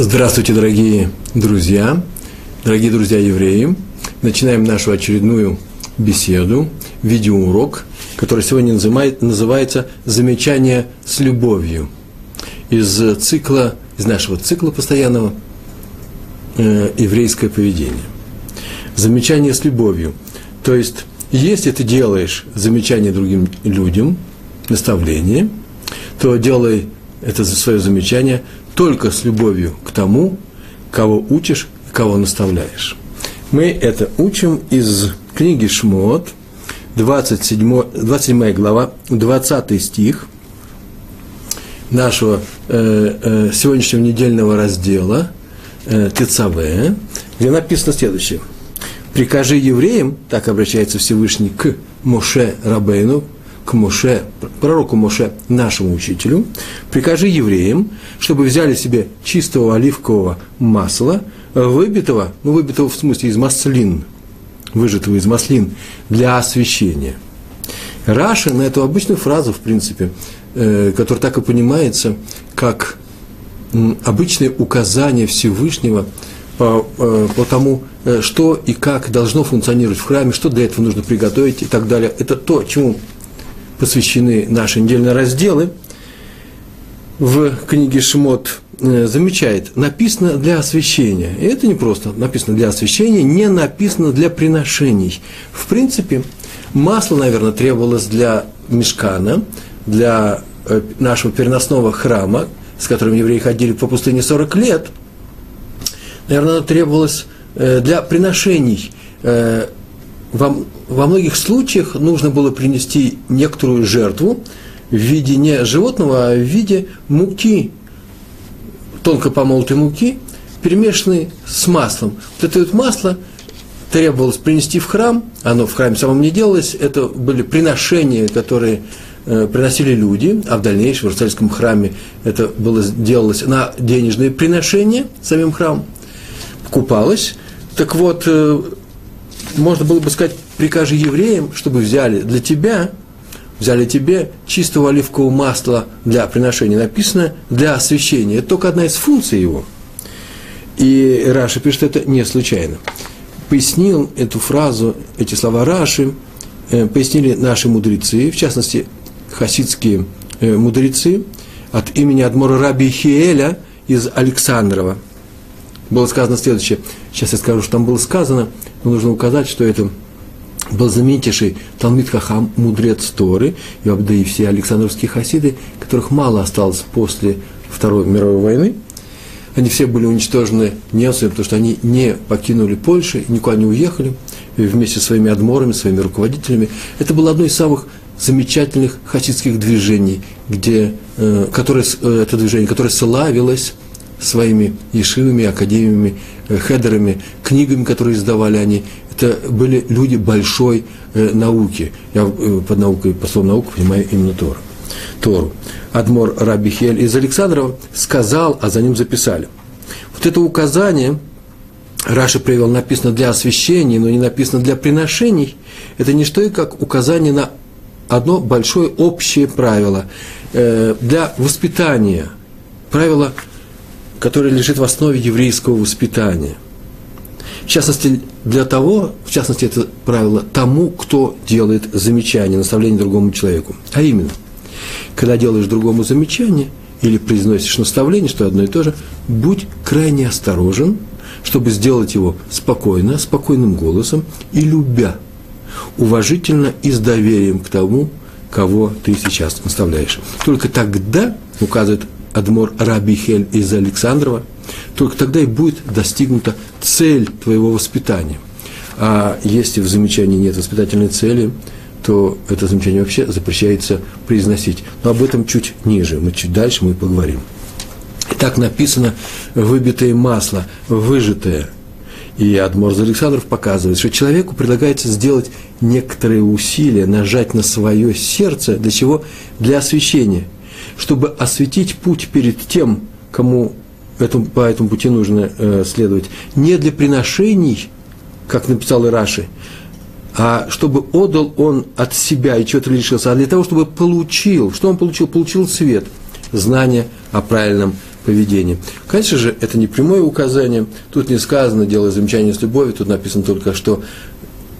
Здравствуйте, дорогие друзья, дорогие друзья евреи. Начинаем нашу очередную беседу, видеоурок, который сегодня называет, называется «Замечание с любовью». Из цикла, из нашего цикла постоянного э, еврейское поведение. Замечание с любовью. То есть, если ты делаешь замечание другим людям, наставление, то делай это свое замечание только с любовью к тому, кого учишь кого наставляешь. Мы это учим из книги Шмот, 27, 27 глава, 20 стих нашего э, э, сегодняшнего недельного раздела э, Тецаве, где написано следующее. «Прикажи евреям, так обращается Всевышний к Моше Рабейну, к Моше, пророку Моше, нашему учителю, прикажи евреям, чтобы взяли себе чистого оливкового масла, выбитого, ну, выбитого в смысле из маслин, выжатого из маслин, для освещения. Раша на эту обычную фразу, в принципе, э, которая так и понимается, как обычное указание Всевышнего по, э, по тому, э, что и как должно функционировать в храме, что для этого нужно приготовить и так далее. Это то, чему посвящены наши недельные разделы, в книге Шмот э, замечает, написано для освящения. И это не просто написано для освящения, не написано для приношений. В принципе, масло, наверное, требовалось для мешкана, для э, нашего переносного храма, с которым евреи ходили по пустыне 40 лет. Наверное, оно требовалось э, для приношений во, во многих случаях нужно было принести некоторую жертву в виде не животного, а в виде муки, тонко помолотой муки, перемешанной с маслом. Вот это вот масло требовалось принести в храм, оно в храме самом не делалось, это были приношения, которые э, приносили люди, а в дальнейшем в Иерусалимском храме это было, делалось на денежные приношения самим храмом, покупалось. Так вот, э, можно было бы сказать, прикажи евреям, чтобы взяли для тебя, взяли тебе чистого оливкового масла для приношения. Написано для освящения. Это только одна из функций его. И Раша пишет это не случайно. Пояснил эту фразу, эти слова Раши, э, пояснили наши мудрецы, в частности, хасидские э, мудрецы, от имени Адмора Раби Хиэля из Александрова. Было сказано следующее. Сейчас я скажу, что там было сказано – но нужно указать, что это был знаменитейший Талмит Хахам, мудрец Торы, и да и все Александровские хасиды, которых мало осталось после Второй мировой войны. Они все были уничтожены немцами, потому что они не покинули Польшу, никуда не уехали, вместе со своими адморами, своими руководителями. Это было одно из самых замечательных хасидских движений, где, э, которое, э, это движение, которое славилось своими ешивами, академиями, э, хедерами, книгами, которые издавали они. Это были люди большой э, науки. Я э, под наукой, по слову науку понимаю именно Тору. Тору. Адмор Рабихель из Александрова сказал, а за ним записали. Вот это указание, Раша привел, написано для освящения, но не написано для приношений. Это не что и как указание на одно большое общее правило э, для воспитания. Правило которое лежит в основе еврейского воспитания. В частности, для того, в частности, это правило тому, кто делает замечание, наставление другому человеку. А именно, когда делаешь другому замечание или произносишь наставление, что одно и то же, будь крайне осторожен, чтобы сделать его спокойно, спокойным голосом и любя, уважительно и с доверием к тому, кого ты сейчас наставляешь. Только тогда, указывает Адмор Рабихель из Александрова, только тогда и будет достигнута цель твоего воспитания. А если в замечании нет воспитательной цели, то это замечание вообще запрещается произносить. Но об этом чуть ниже, мы чуть дальше мы поговорим. так написано «выбитое масло», «выжатое». И Адмор Александров показывает, что человеку предлагается сделать некоторые усилия, нажать на свое сердце, для чего? Для освящения – чтобы осветить путь перед тем, кому этому, по этому пути нужно э, следовать, не для приношений, как написал Ираши, а чтобы отдал он от себя и чего-то лишился, а для того, чтобы получил. Что он получил? Получил свет, знание о правильном поведения. Конечно же, это не прямое указание. Тут не сказано «делай замечание с любовью», тут написано только, что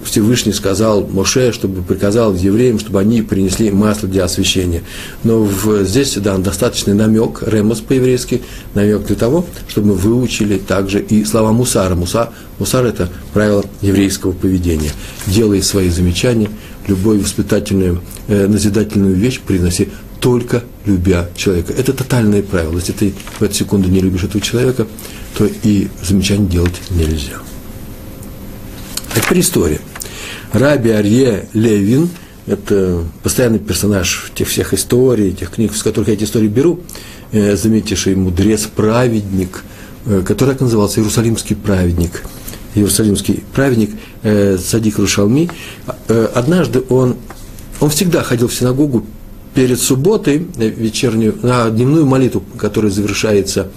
Всевышний сказал Моше, чтобы приказал евреям, чтобы они принесли масло для освящения. Но в, здесь дан достаточный намек, ремос по-еврейски, намек для того, чтобы мы выучили также и слова Мусара. Муса, мусар – это правило еврейского поведения. Делай свои замечания, любую воспитательную, э, назидательную вещь приноси только любя человека. Это тотальное правило. Если ты в эту секунду не любишь этого человека, то и замечаний делать нельзя. А история. Раби Арье Левин, это постоянный персонаж тех всех историй, тех книг, с которых я эти истории беру, э, заметивший мудрец, праведник, э, который так назывался Иерусалимский праведник, Иерусалимский праведник э, Садик Рушалми, однажды он, он всегда ходил в синагогу перед субботой, вечернюю, на дневную молитву, которая завершается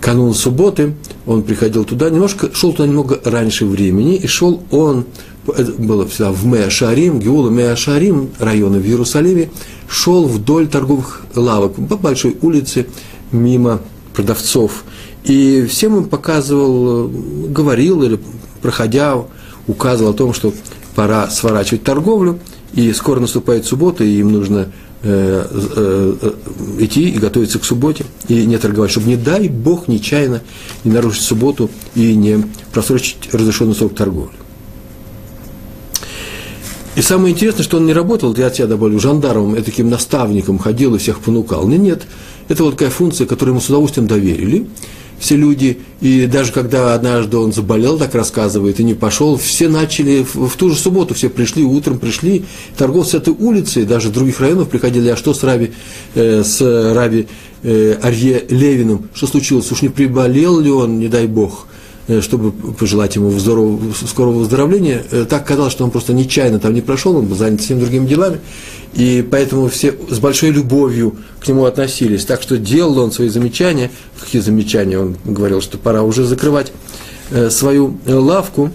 канун субботы, он приходил туда, немножко, шел туда немного раньше времени, и шел он это было всегда в Меашарим, Геула Меашарим, районы в Иерусалиме, шел вдоль торговых лавок по большой улице, мимо продавцов. И всем им показывал, говорил или проходя, указывал о том, что пора сворачивать торговлю, и скоро наступает суббота, и им нужно э, э, идти и готовиться к субботе, и не торговать, чтобы, не дай Бог, нечаянно не нарушить субботу и не просрочить разрешенный срок торговли. И самое интересное, что он не работал, я от себя добавлю, жандармом, таким наставником ходил и всех понукал. Нет, нет, это вот такая функция, которую ему с удовольствием доверили все люди, и даже когда однажды он заболел, так рассказывает, и не пошел, все начали, в, в ту же субботу все пришли, утром пришли, торговцы этой улицы, даже других районов приходили, а что с Раби, э, с Раби э, Арье Левиным, что случилось, уж не приболел ли он, не дай бог, чтобы пожелать ему здорового, скорого выздоровления. Э, так казалось, что он просто нечаянно там не прошел, он был занят всеми другими делами, и поэтому все с большой любовью к нему относились. Так что делал он свои замечания, какие замечания, он говорил, что пора уже закрывать э, свою лавку,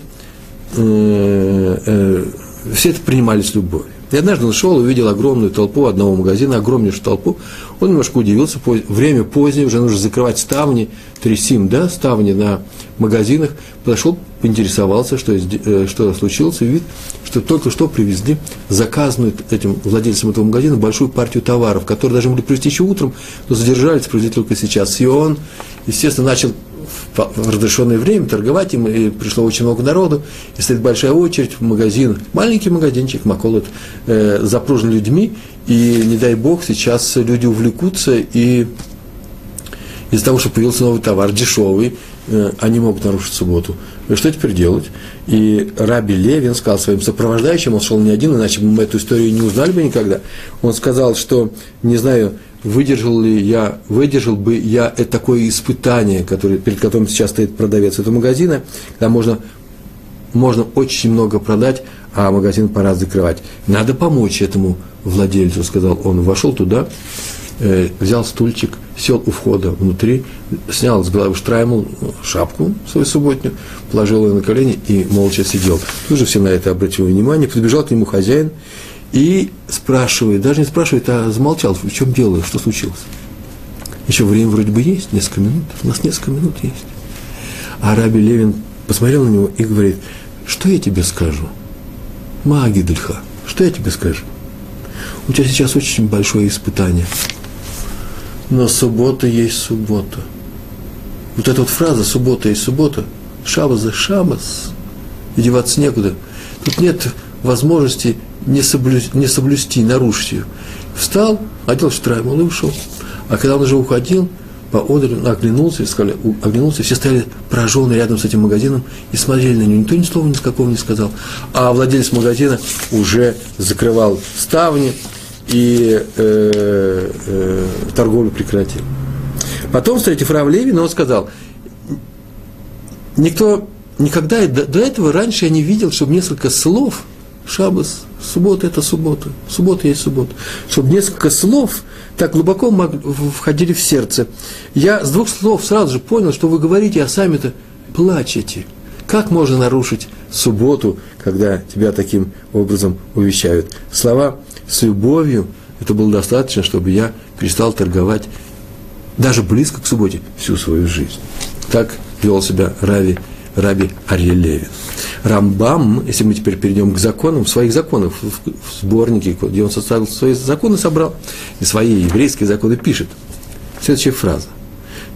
все это принимали с любовью. И однажды он шел, увидел огромную толпу одного магазина, огромнейшую толпу. Он немножко удивился, время позднее, уже нужно закрывать ставни, трясим, да, ставни на магазинах. Подошел, поинтересовался, что, э, что случилось, и видит, что только что привезли заказанную этим владельцем этого магазина большую партию товаров, которые даже могли привезти еще утром, но задержались, привезли только сейчас. И он, естественно, начал в разрешенное время торговать им, пришло очень много народу, и стоит большая очередь в магазин, маленький магазинчик, Маколот, э, запружен людьми, и не дай бог, сейчас люди увлекутся, и из-за того, что появился новый товар, дешевый, э, они могут нарушить субботу. И что теперь делать? И Раби Левин сказал своим сопровождающим, он шел не один, иначе мы эту историю не узнали бы никогда. Он сказал, что, не знаю, выдержал ли я, выдержал бы я это такое испытание, которое, перед которым сейчас стоит продавец этого магазина, когда можно, можно очень много продать, а магазин пора закрывать. Надо помочь этому владельцу, сказал он. Вошел туда, э, взял стульчик, сел у входа внутри, снял с головы штраймл, шапку свою субботнюю, положил ее на колени и молча сидел. Тут же все на это обратили внимание, подбежал к нему хозяин и спрашивает, даже не спрашивает, а замолчал, в чем дело, что случилось. Еще время вроде бы есть, несколько минут, у нас несколько минут есть. А Раби Левин посмотрел на него и говорит, что я тебе скажу? Магидельха, что я тебе скажу? У тебя сейчас очень большое испытание. Но суббота есть суббота. Вот эта вот фраза «суббота есть суббота», «шабас за шабас», и деваться некуда. Тут нет возможности не, соблю, не соблюсти, нарушить ее. Встал, одел штраймал и ушел. А когда он уже уходил, поодаль оглянулся, сказали, оглянулся, все стояли пораженные рядом с этим магазином и смотрели на него. Никто ни слова ни какого не сказал. А владелец магазина уже закрывал ставни и э, э, торговлю прекратил. Потом, встретив Рав Левина, он сказал, никто никогда до, до этого раньше я не видел, чтобы несколько слов – Шабас, суббота – это суббота, суббота есть суббота. Чтобы несколько слов так глубоко входили в сердце. Я с двух слов сразу же понял, что вы говорите, а сами-то плачете. Как можно нарушить субботу, когда тебя таким образом увещают? Слова с любовью, это было достаточно, чтобы я перестал торговать даже близко к субботе, всю свою жизнь. Так вел себя Рави, Раби Арье Левин. Рамбам, если мы теперь перейдем к законам, своих законов, в сборнике, где он составил свои законы, собрал, и свои еврейские законы пишет. Следующая фраза.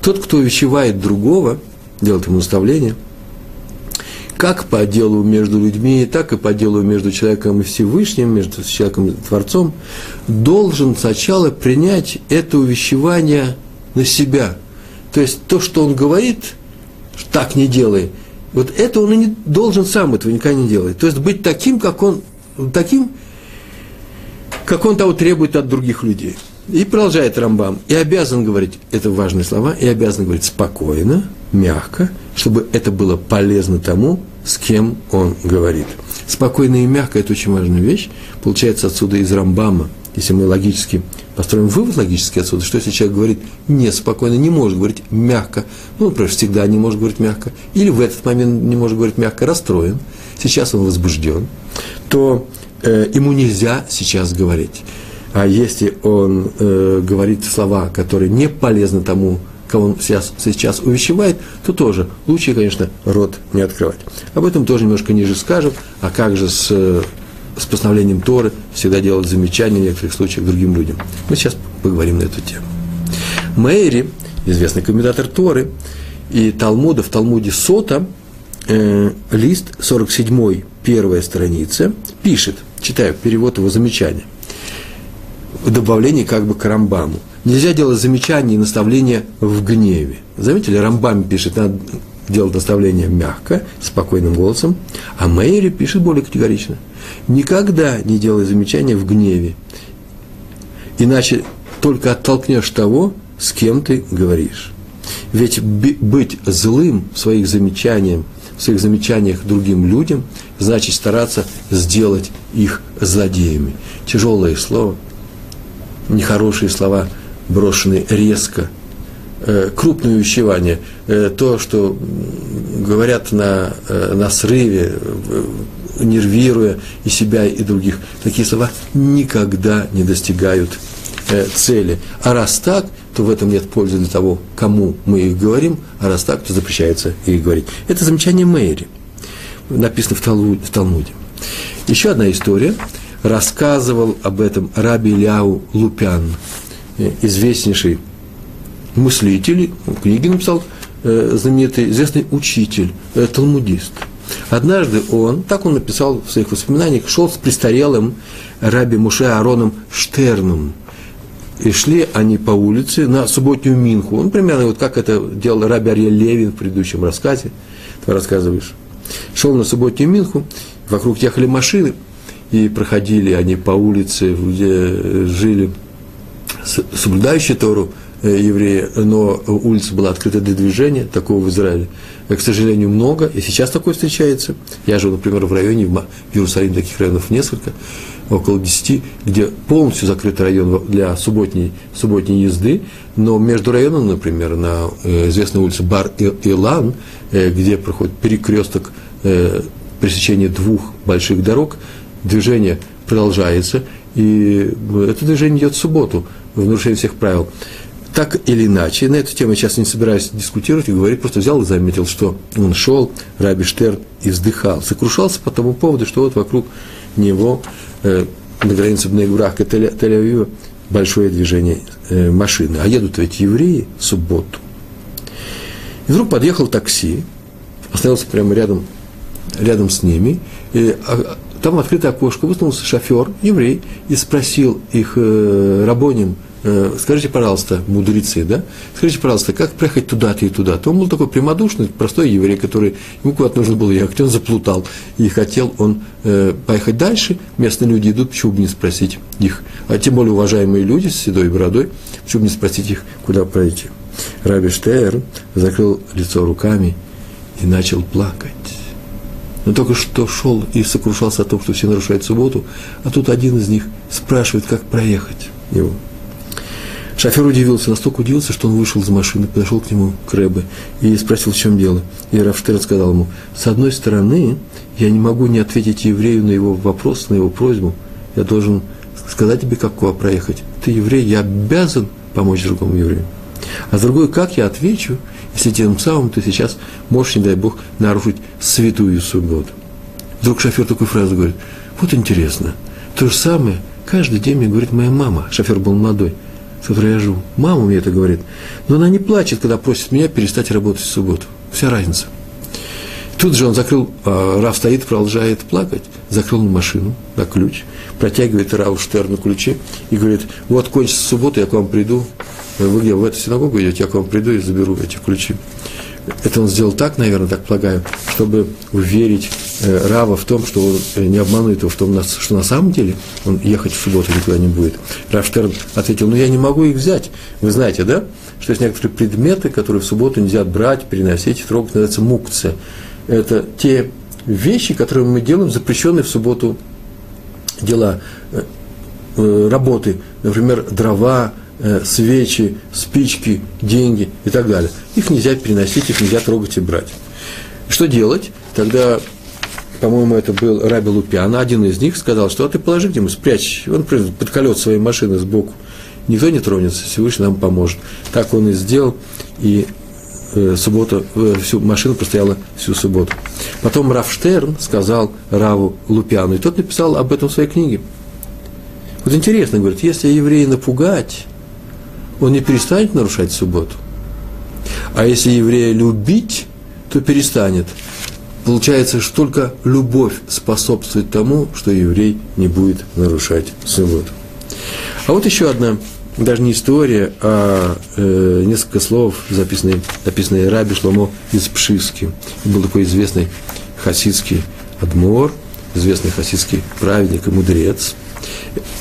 Тот, кто увещевает другого, делает ему наставление, как по делу между людьми, так и по делу между человеком и Всевышним, между человеком и Творцом, должен сначала принять это увещевание на себя. То есть то, что он говорит, так не делай, вот это он и не должен сам этого никогда не делать. То есть быть таким, как он, таким, как он того требует от других людей. И продолжает Рамбам. И обязан говорить, это важные слова, и обязан говорить спокойно, мягко, чтобы это было полезно тому, с кем он говорит. Спокойно и мягко – это очень важная вещь. Получается отсюда из Рамбама, если мы логически построим вывод логически отсюда, что если человек говорит неспокойно, не может говорить мягко, ну, например, всегда не может говорить мягко, или в этот момент не может говорить мягко, расстроен, сейчас он возбужден, то э, ему нельзя сейчас говорить. А если он э, говорит слова, которые не полезны тому, кого он сейчас, сейчас увещевает, то тоже лучше, конечно, рот не открывать. Об этом тоже немножко ниже скажем, а как же с, с постановлением Торы всегда делать замечания в некоторых случаях другим людям. Мы сейчас поговорим на эту тему. Мэйри, известный комментатор Торы, и Талмуда, в Талмуде Сота, э, лист 47, первая страница, пишет, читаю перевод его замечания – в добавлении как бы к Рамбаму. Нельзя делать замечания и наставления в гневе. Заметили, Рамбам пишет, надо делать наставления мягко, спокойным голосом, а Мейри пишет более категорично. Никогда не делай замечания в гневе, иначе только оттолкнешь того, с кем ты говоришь. Ведь быть злым в своих замечаниях, в своих замечаниях другим людям, значит стараться сделать их злодеями. Тяжелое слово – нехорошие слова брошены резко, э, крупное увещевание, э, то, что говорят на, э, на срыве, нервируя и себя, и других, такие слова никогда не достигают цели. А раз так, то в этом нет пользы для того, кому мы их говорим, а раз так, то запрещается их говорить. Это замечание Мэри, написано в Талмуде. Еще одна история – рассказывал об этом Раби Ляу Лупян, э, известнейший мыслитель, книги написал, э, знаменитый, известный учитель, э, талмудист. Однажды он, так он написал в своих воспоминаниях, шел с престарелым Раби Муше Ароном Штерном. И шли они по улице на субботнюю Минху. Он примерно вот как это делал Раби Арье Левин в предыдущем рассказе, ты рассказываешь. Шел на субботнюю Минху, вокруг ехали машины – и проходили они по улице, где жили соблюдающие Тору э, евреи, но улица была открыта для движения, такого в Израиле, э, к сожалению, много, и сейчас такое встречается. Я живу, например, в районе, в Иерусалиме таких районов несколько, около 10, где полностью закрыт район для субботней, субботней езды, но между районами, например, на э, известной улице Бар-Илан, где проходит перекресток пересечения двух больших дорог, движение продолжается, и это движение идет в субботу, в нарушение всех правил. Так или иначе, на эту тему я сейчас не собираюсь дискутировать и говорить, просто взял и заметил, что он шел, Раби Штерн, и вздыхал, сокрушался по тому поводу, что вот вокруг него э, на границе Бнегбраха и Тель-Авива большое движение э, машины. А едут ведь евреи в субботу. И вдруг подъехал такси, остановился прямо рядом, рядом с ними, и а, там в открытое окошко высунулся шофер, еврей, и спросил их э, рабоним, э, скажите, пожалуйста, мудрецы, да, скажите, пожалуйста, как проехать туда-то и туда-то. Он был такой прямодушный, простой еврей, который, ему куда-то нужно было ехать, он заплутал, и хотел он э, поехать дальше, местные люди идут, почему бы не спросить их, а тем более уважаемые люди с седой бородой, почему бы не спросить их, куда пройти. Раби Штейр закрыл лицо руками и начал плакать. Он только что шел и сокрушался о том, что все нарушают субботу, а тут один из них спрашивает, как проехать его. Шофер удивился, настолько удивился, что он вышел из машины, подошел к нему, к Рэбе, и спросил, в чем дело. И Рафштер сказал ему, с одной стороны, я не могу не ответить еврею на его вопрос, на его просьбу. Я должен сказать тебе, как куда проехать. Ты еврей, я обязан помочь другому еврею. А с другой, как я отвечу, если тем самым ты сейчас можешь, не дай Бог, нарушить святую субботу. Вдруг шофер такую фразу говорит, вот интересно, то же самое каждый день мне говорит моя мама, шофер был молодой, с которой я живу. Мама мне это говорит, но она не плачет, когда просит меня перестать работать в субботу. Вся разница. Тут же он закрыл, а, Раф стоит, продолжает плакать, закрыл машину на ключ, протягивает Раву Штерну ключи и говорит, вот кончится суббота, я к вам приду, вы где, в эту синагогу идете, я к вам приду и заберу эти ключи. Это он сделал так, наверное, так полагаю, чтобы уверить э, Рава в том, что он э, не обманывает его в том, что на самом деле он ехать в субботу никуда не будет. Рав Штерн ответил, ну я не могу их взять. Вы знаете, да, что есть некоторые предметы, которые в субботу нельзя брать, переносить, трогать, называется мукция. Это те вещи, которые мы делаем, запрещенные в субботу дела, э, работы, например, дрова, Э, свечи, спички, деньги и так далее. Их нельзя переносить, их нельзя трогать и брать. Что делать? Тогда, по-моему, это был Раби Лупиан, один из них сказал, что а ты положи где-нибудь, спрячь, он под колес своей машины сбоку. Никто не тронется, Всевышний нам поможет. Так он и сделал, и э, субботу, э, всю машину постояла всю субботу. Потом Рафштерн сказал Раву Лупиану, и тот написал об этом в своей книге. Вот интересно, говорит, если еврея напугать, он не перестанет нарушать субботу. А если еврея любить, то перестанет. Получается, что только любовь способствует тому, что еврей не будет нарушать субботу. А вот еще одна, даже не история, а э, несколько слов, записанные, записанные Раби Шломо из Пшиски. Был такой известный хасидский адмор, известный хасидский праведник и мудрец.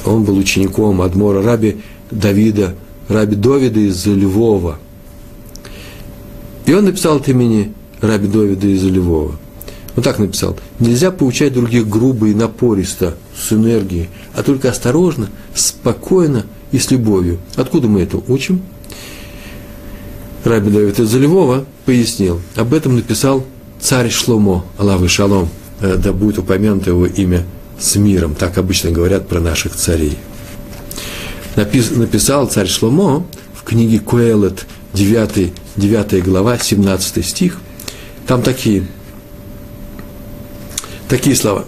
Он был учеником адмора Раби Давида Раби Довида из Львова. И он написал от имени Раби Довида из Львова. Он так написал. Нельзя поучать других грубо и напористо, с энергией, а только осторожно, спокойно и с любовью. Откуда мы это учим? Раби Давид из Львова пояснил. Об этом написал царь Шломо, Аллах и Шалом, э, да будет упомянуто его имя с миром. Так обычно говорят про наших царей напис, написал царь Шломо в книге Куэлет, 9, 9 глава, 17 стих, там такие, такие слова.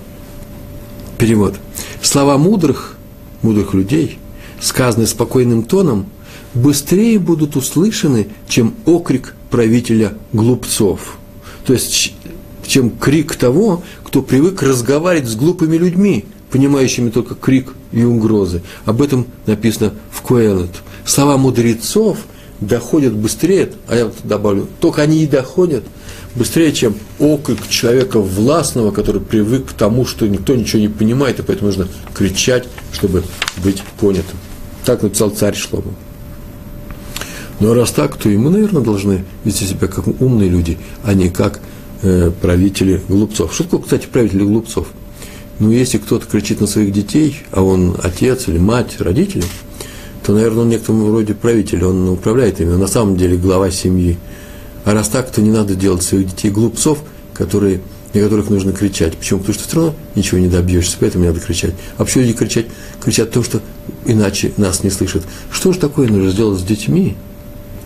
Перевод. Слова мудрых, мудрых людей, сказанные спокойным тоном, быстрее будут услышаны, чем окрик правителя глупцов. То есть, чем крик того, кто привык разговаривать с глупыми людьми, понимающими только крик и угрозы. Об этом написано в Куэлет. Слова мудрецов доходят быстрее, а я вот добавлю, только они и доходят быстрее, чем окрик человека властного, который привык к тому, что никто ничего не понимает, и поэтому нужно кричать, чтобы быть понятым. Так написал царь Шлома. Но раз так, то и мы, наверное, должны вести себя как умные люди, а не как э, правители глупцов. Что такое, кстати, правители глупцов? Ну, если кто-то кричит на своих детей, а он отец или мать, родители, то, наверное, он некотором вроде правитель, он управляет ими, на самом деле глава семьи. А раз так, то не надо делать своих детей глупцов, которые, на которых нужно кричать. Почему? Потому что все равно ничего не добьешься, поэтому не надо кричать. А почему люди кричать? Кричат то, что иначе нас не слышат. Что же такое нужно сделать с детьми,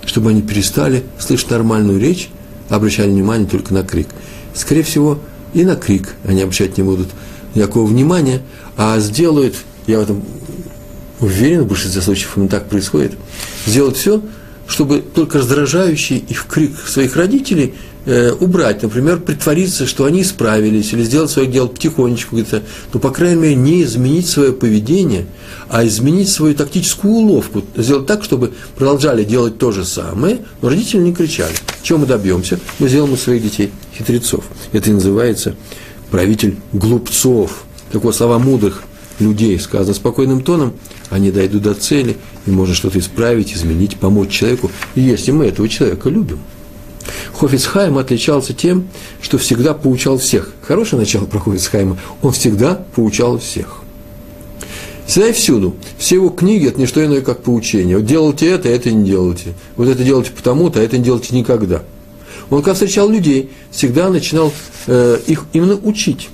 чтобы они перестали слышать нормальную речь, обращали внимание только на крик? Скорее всего, и на крик они обращать не будут – никакого внимания, а сделают, я в этом уверен, в большинстве случаев именно так происходит, сделают все, чтобы только раздражающий их крик своих родителей э, убрать, например, притвориться, что они исправились, или сделать свое дело потихонечку где-то, но, по крайней мере, не изменить свое поведение, а изменить свою тактическую уловку, сделать так, чтобы продолжали делать то же самое, но родители не кричали. Чего мы добьемся? Мы сделаем у своих детей хитрецов. Это и называется правитель глупцов. Так вот, слова мудрых людей сказано спокойным тоном, они дойдут до цели, и можно что-то исправить, изменить, помочь человеку, если мы этого человека любим. Хофицхайм отличался тем, что всегда поучал всех. Хорошее начало про Хофицхайма. Он всегда поучал всех. Всегда и всюду. Все его книги – это не что иное, как поучение. Вот делайте это, это не делайте. Вот это делайте потому-то, а это не делайте никогда – он, когда встречал людей, всегда начинал э, их именно учить.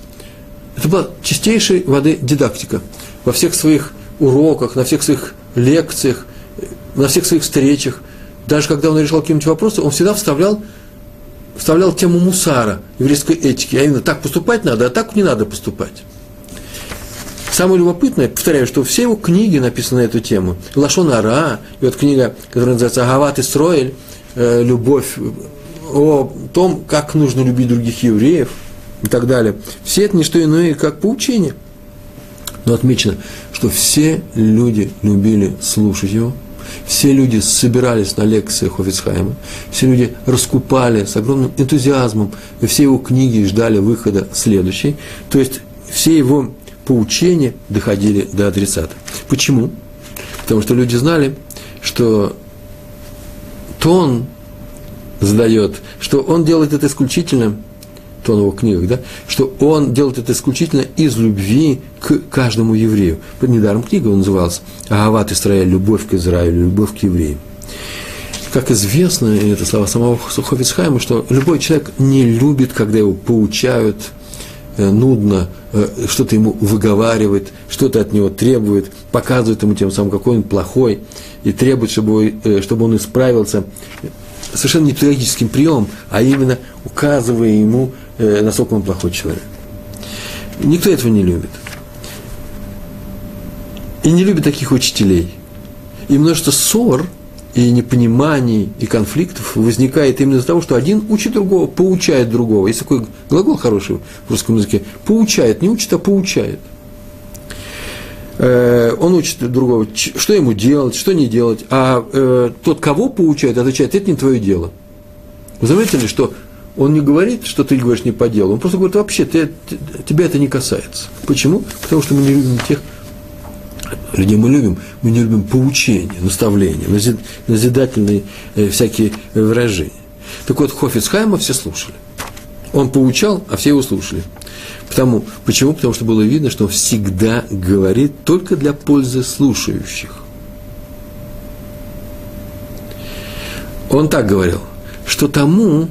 Это была чистейшей воды дидактика. Во всех своих уроках, на всех своих лекциях, на всех своих встречах даже когда он решал какие-нибудь вопросы, он всегда вставлял, вставлял тему мусара, еврейской этики. А именно, так поступать надо, а так не надо поступать. Самое любопытное, повторяю, что все его книги написаны на эту тему. Лашон Ара, и вот книга, которая называется Агават и Строэль, э, любовь, о том, как нужно любить других евреев и так далее. Все это не что иное, как поучение. Но отмечено, что все люди любили слушать его, все люди собирались на лекциях Хофицхайма, все люди раскупали с огромным энтузиазмом, и все его книги ждали выхода следующей. То есть все его поучения доходили до адресата. Почему? Потому что люди знали, что тон задает, что он делает это исключительно, то он его книгах, да, что он делает это исключительно из любви к каждому еврею. Недаром книга он называлась «Агават Исраиль. Любовь к Израилю, любовь к евреям». Как известно, и это слова самого Хофицхайма, что любой человек не любит, когда его поучают, э, нудно, э, что-то ему выговаривает, что-то от него требует, показывает ему тем самым, какой он плохой, и требует, чтобы, э, чтобы он исправился совершенно не педагогическим приемом, а именно указывая ему, э, насколько он плохой человек. Никто этого не любит. И не любит таких учителей. И множество ссор, и непониманий, и конфликтов возникает именно из-за того, что один учит другого, поучает другого. Есть такой глагол хороший в русском языке. Поучает, не учит, а поучает – он учит другого, что ему делать, что не делать, а э, тот, кого поучает, отвечает, это не твое дело. Вы заметили, что он не говорит, что ты говоришь не по делу, он просто говорит, вообще, ты, тебя это не касается. Почему? Потому что мы не любим тех, людей мы любим, мы не любим поучения, наставления, назидательные э, всякие выражения. Так вот, Хофицхайма все слушали. Он поучал, а все его слушали. Потому, почему? Потому что было видно, что он всегда говорит только для пользы слушающих. Он так говорил, что тому,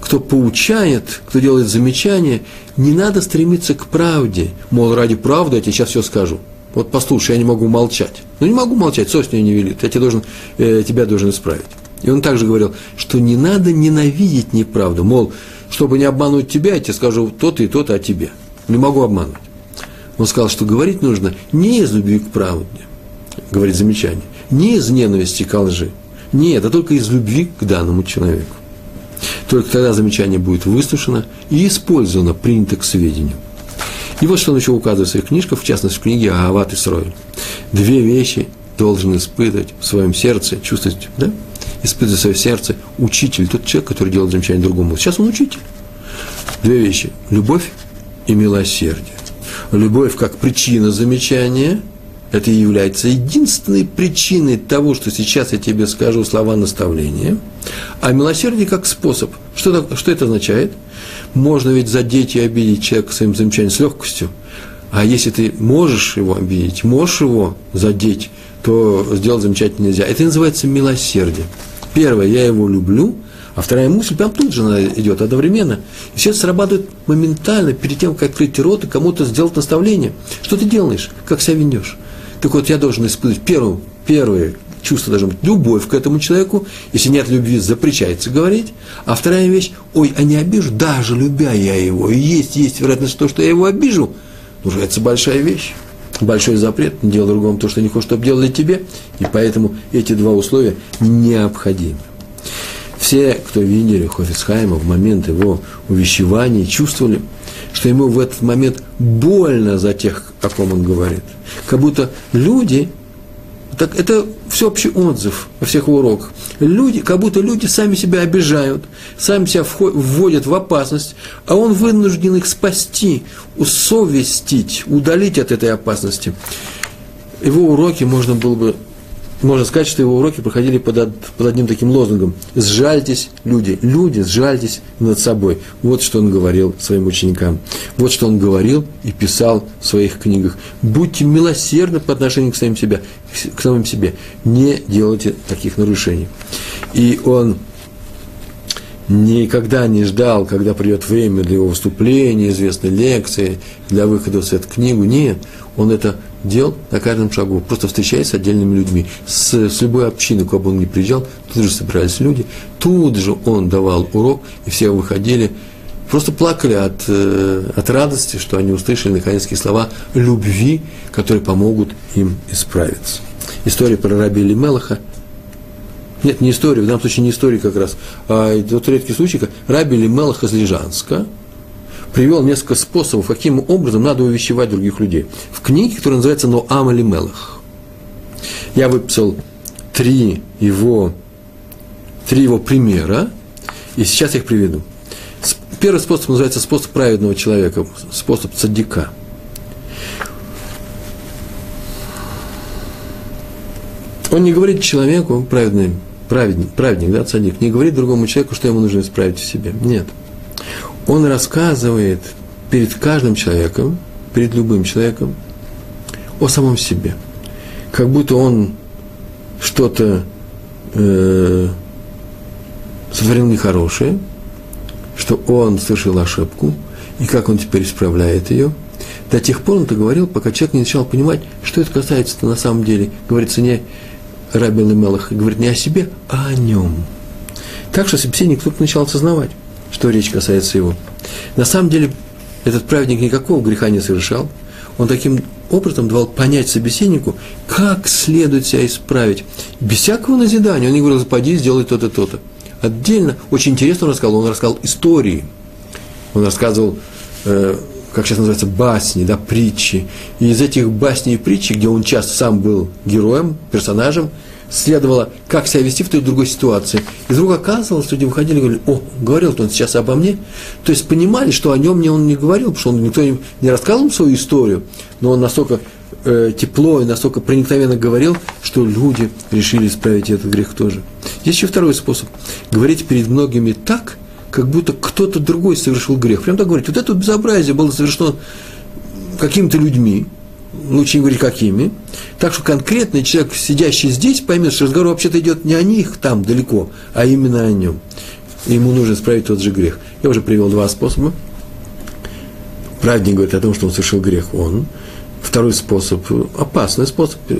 кто поучает, кто делает замечания, не надо стремиться к правде. Мол, ради правды я тебе сейчас все скажу. Вот послушай, я не могу молчать. Ну, не могу молчать, совесть мне не велит. Я тебя должен, э, тебя должен исправить. И он также говорил, что не надо ненавидеть неправду. Мол, чтобы не обмануть тебя, я тебе скажу то-то и то-то о тебе не могу обмануть. Он сказал, что говорить нужно не из любви к правде, говорит замечание, не из ненависти к лжи. Нет, а только из любви к данному человеку. Только тогда замечание будет выслушано и использовано, принято к сведению. И вот что он еще указывает в своих книжках, в частности в книге Агават и Срой. Две вещи должен испытывать в своем сердце, чувствовать, да? Испытывать в своем сердце учитель, тот человек, который делает замечание другому. Сейчас он учитель. Две вещи. Любовь и милосердие. Любовь как причина замечания, это является единственной причиной того, что сейчас я тебе скажу слова наставления, а милосердие как способ. Что, что это означает? Можно ведь задеть и обидеть человека своим замечанием с легкостью, а если ты можешь его обидеть, можешь его задеть, то сделать замечательно нельзя. Это называется милосердие. Первое, я его люблю, а вторая мысль прям тут же идет одновременно. И все это срабатывает моментально, перед тем, как открыть рот и кому-то сделать наставление. Что ты делаешь? Как себя ведешь? Так вот, я должен испытывать первое, первое чувство должно быть любовь к этому человеку. Если нет любви, запрещается говорить. А вторая вещь, ой, а не обижу, даже любя я его. И есть, есть вероятность того, что я его обижу. Уже это большая вещь. Большой запрет, не делай другому то, что не хочешь, чтобы делали тебе. И поэтому эти два условия необходимы. Все, кто видели Хофицхайма в момент его увещевания, чувствовали, что ему в этот момент больно за тех, о ком он говорит. Как будто люди, так это всеобщий отзыв во всех уроках. Люди, как будто люди сами себя обижают, сами себя вводят в опасность, а он вынужден их спасти, усовестить, удалить от этой опасности. Его уроки можно было бы можно сказать, что его уроки проходили под, под одним таким лозунгом «Сжальтесь, люди, люди, сжальтесь над собой». Вот что он говорил своим ученикам. Вот что он говорил и писал в своих книгах. Будьте милосердны по отношению к самим, себе, к самим себе. Не делайте таких нарушений. И он никогда не ждал, когда придет время для его выступления, известной лекции, для выхода в свет книгу. Нет, он это делал на каждом шагу, просто встречаясь с отдельными людьми. С, с любой общиной, куда бы он ни приезжал, тут же собирались люди, тут же он давал урок, и все выходили, просто плакали от, э, от радости, что они услышали наконец-таки слова любви, которые помогут им исправиться. История про раби Лимелаха – нет, не история, в данном случае не история как раз, а тот редкий случай, как Раби Лимелах из Лежанска привел несколько способов, каким образом надо увещевать других людей. В книге, которая называется «Ноам Лимелах». Я выписал три его, три его примера, и сейчас я их приведу. Первый способ называется способ праведного человека, способ цадика. Он не говорит человеку, праведный, праведник, праведник, да, цадик, не говорит другому человеку, что ему нужно исправить в себе. Нет. Он рассказывает перед каждым человеком, перед любым человеком о самом себе. Как будто он что-то э, сотворил нехорошее, что он совершил ошибку, и как он теперь исправляет ее. До тех пор он это говорил, пока человек не начал понимать, что это касается на самом деле. Говорится не Раби Мелах говорит не о себе, а о нем. Так что собеседник только начал осознавать, что речь касается его. На самом деле, этот праведник никакого греха не совершал. Он таким образом давал понять собеседнику, как следует себя исправить. Без всякого назидания. Он не говорил, поди, сделай то-то, то-то. Отдельно, очень интересно он рассказал, он рассказал истории. Он рассказывал э, как сейчас называется, басни, да, притчи. И из этих басней и притчи, где он часто сам был героем, персонажем, следовало, как себя вести в той другой ситуации. И вдруг оказывалось, люди выходили и говорили, о, говорил он сейчас обо мне. То есть понимали, что о нем не он не говорил, потому что он никто не рассказывал свою историю, но он настолько э, тепло и настолько проникновенно говорил, что люди решили исправить этот грех тоже. Есть еще второй способ. Говорить перед многими так, как будто кто-то другой совершил грех. Прям так говорить, вот это безобразие было совершено какими-то людьми, лучше не говорить какими, так что конкретный человек, сидящий здесь, поймет, что разговор вообще-то идет не о них там далеко, а именно о нем. ему нужно исправить тот же грех. Я уже привел два способа. Праведник говорит о том, что он совершил грех, он – Второй способ, опасный способ, э,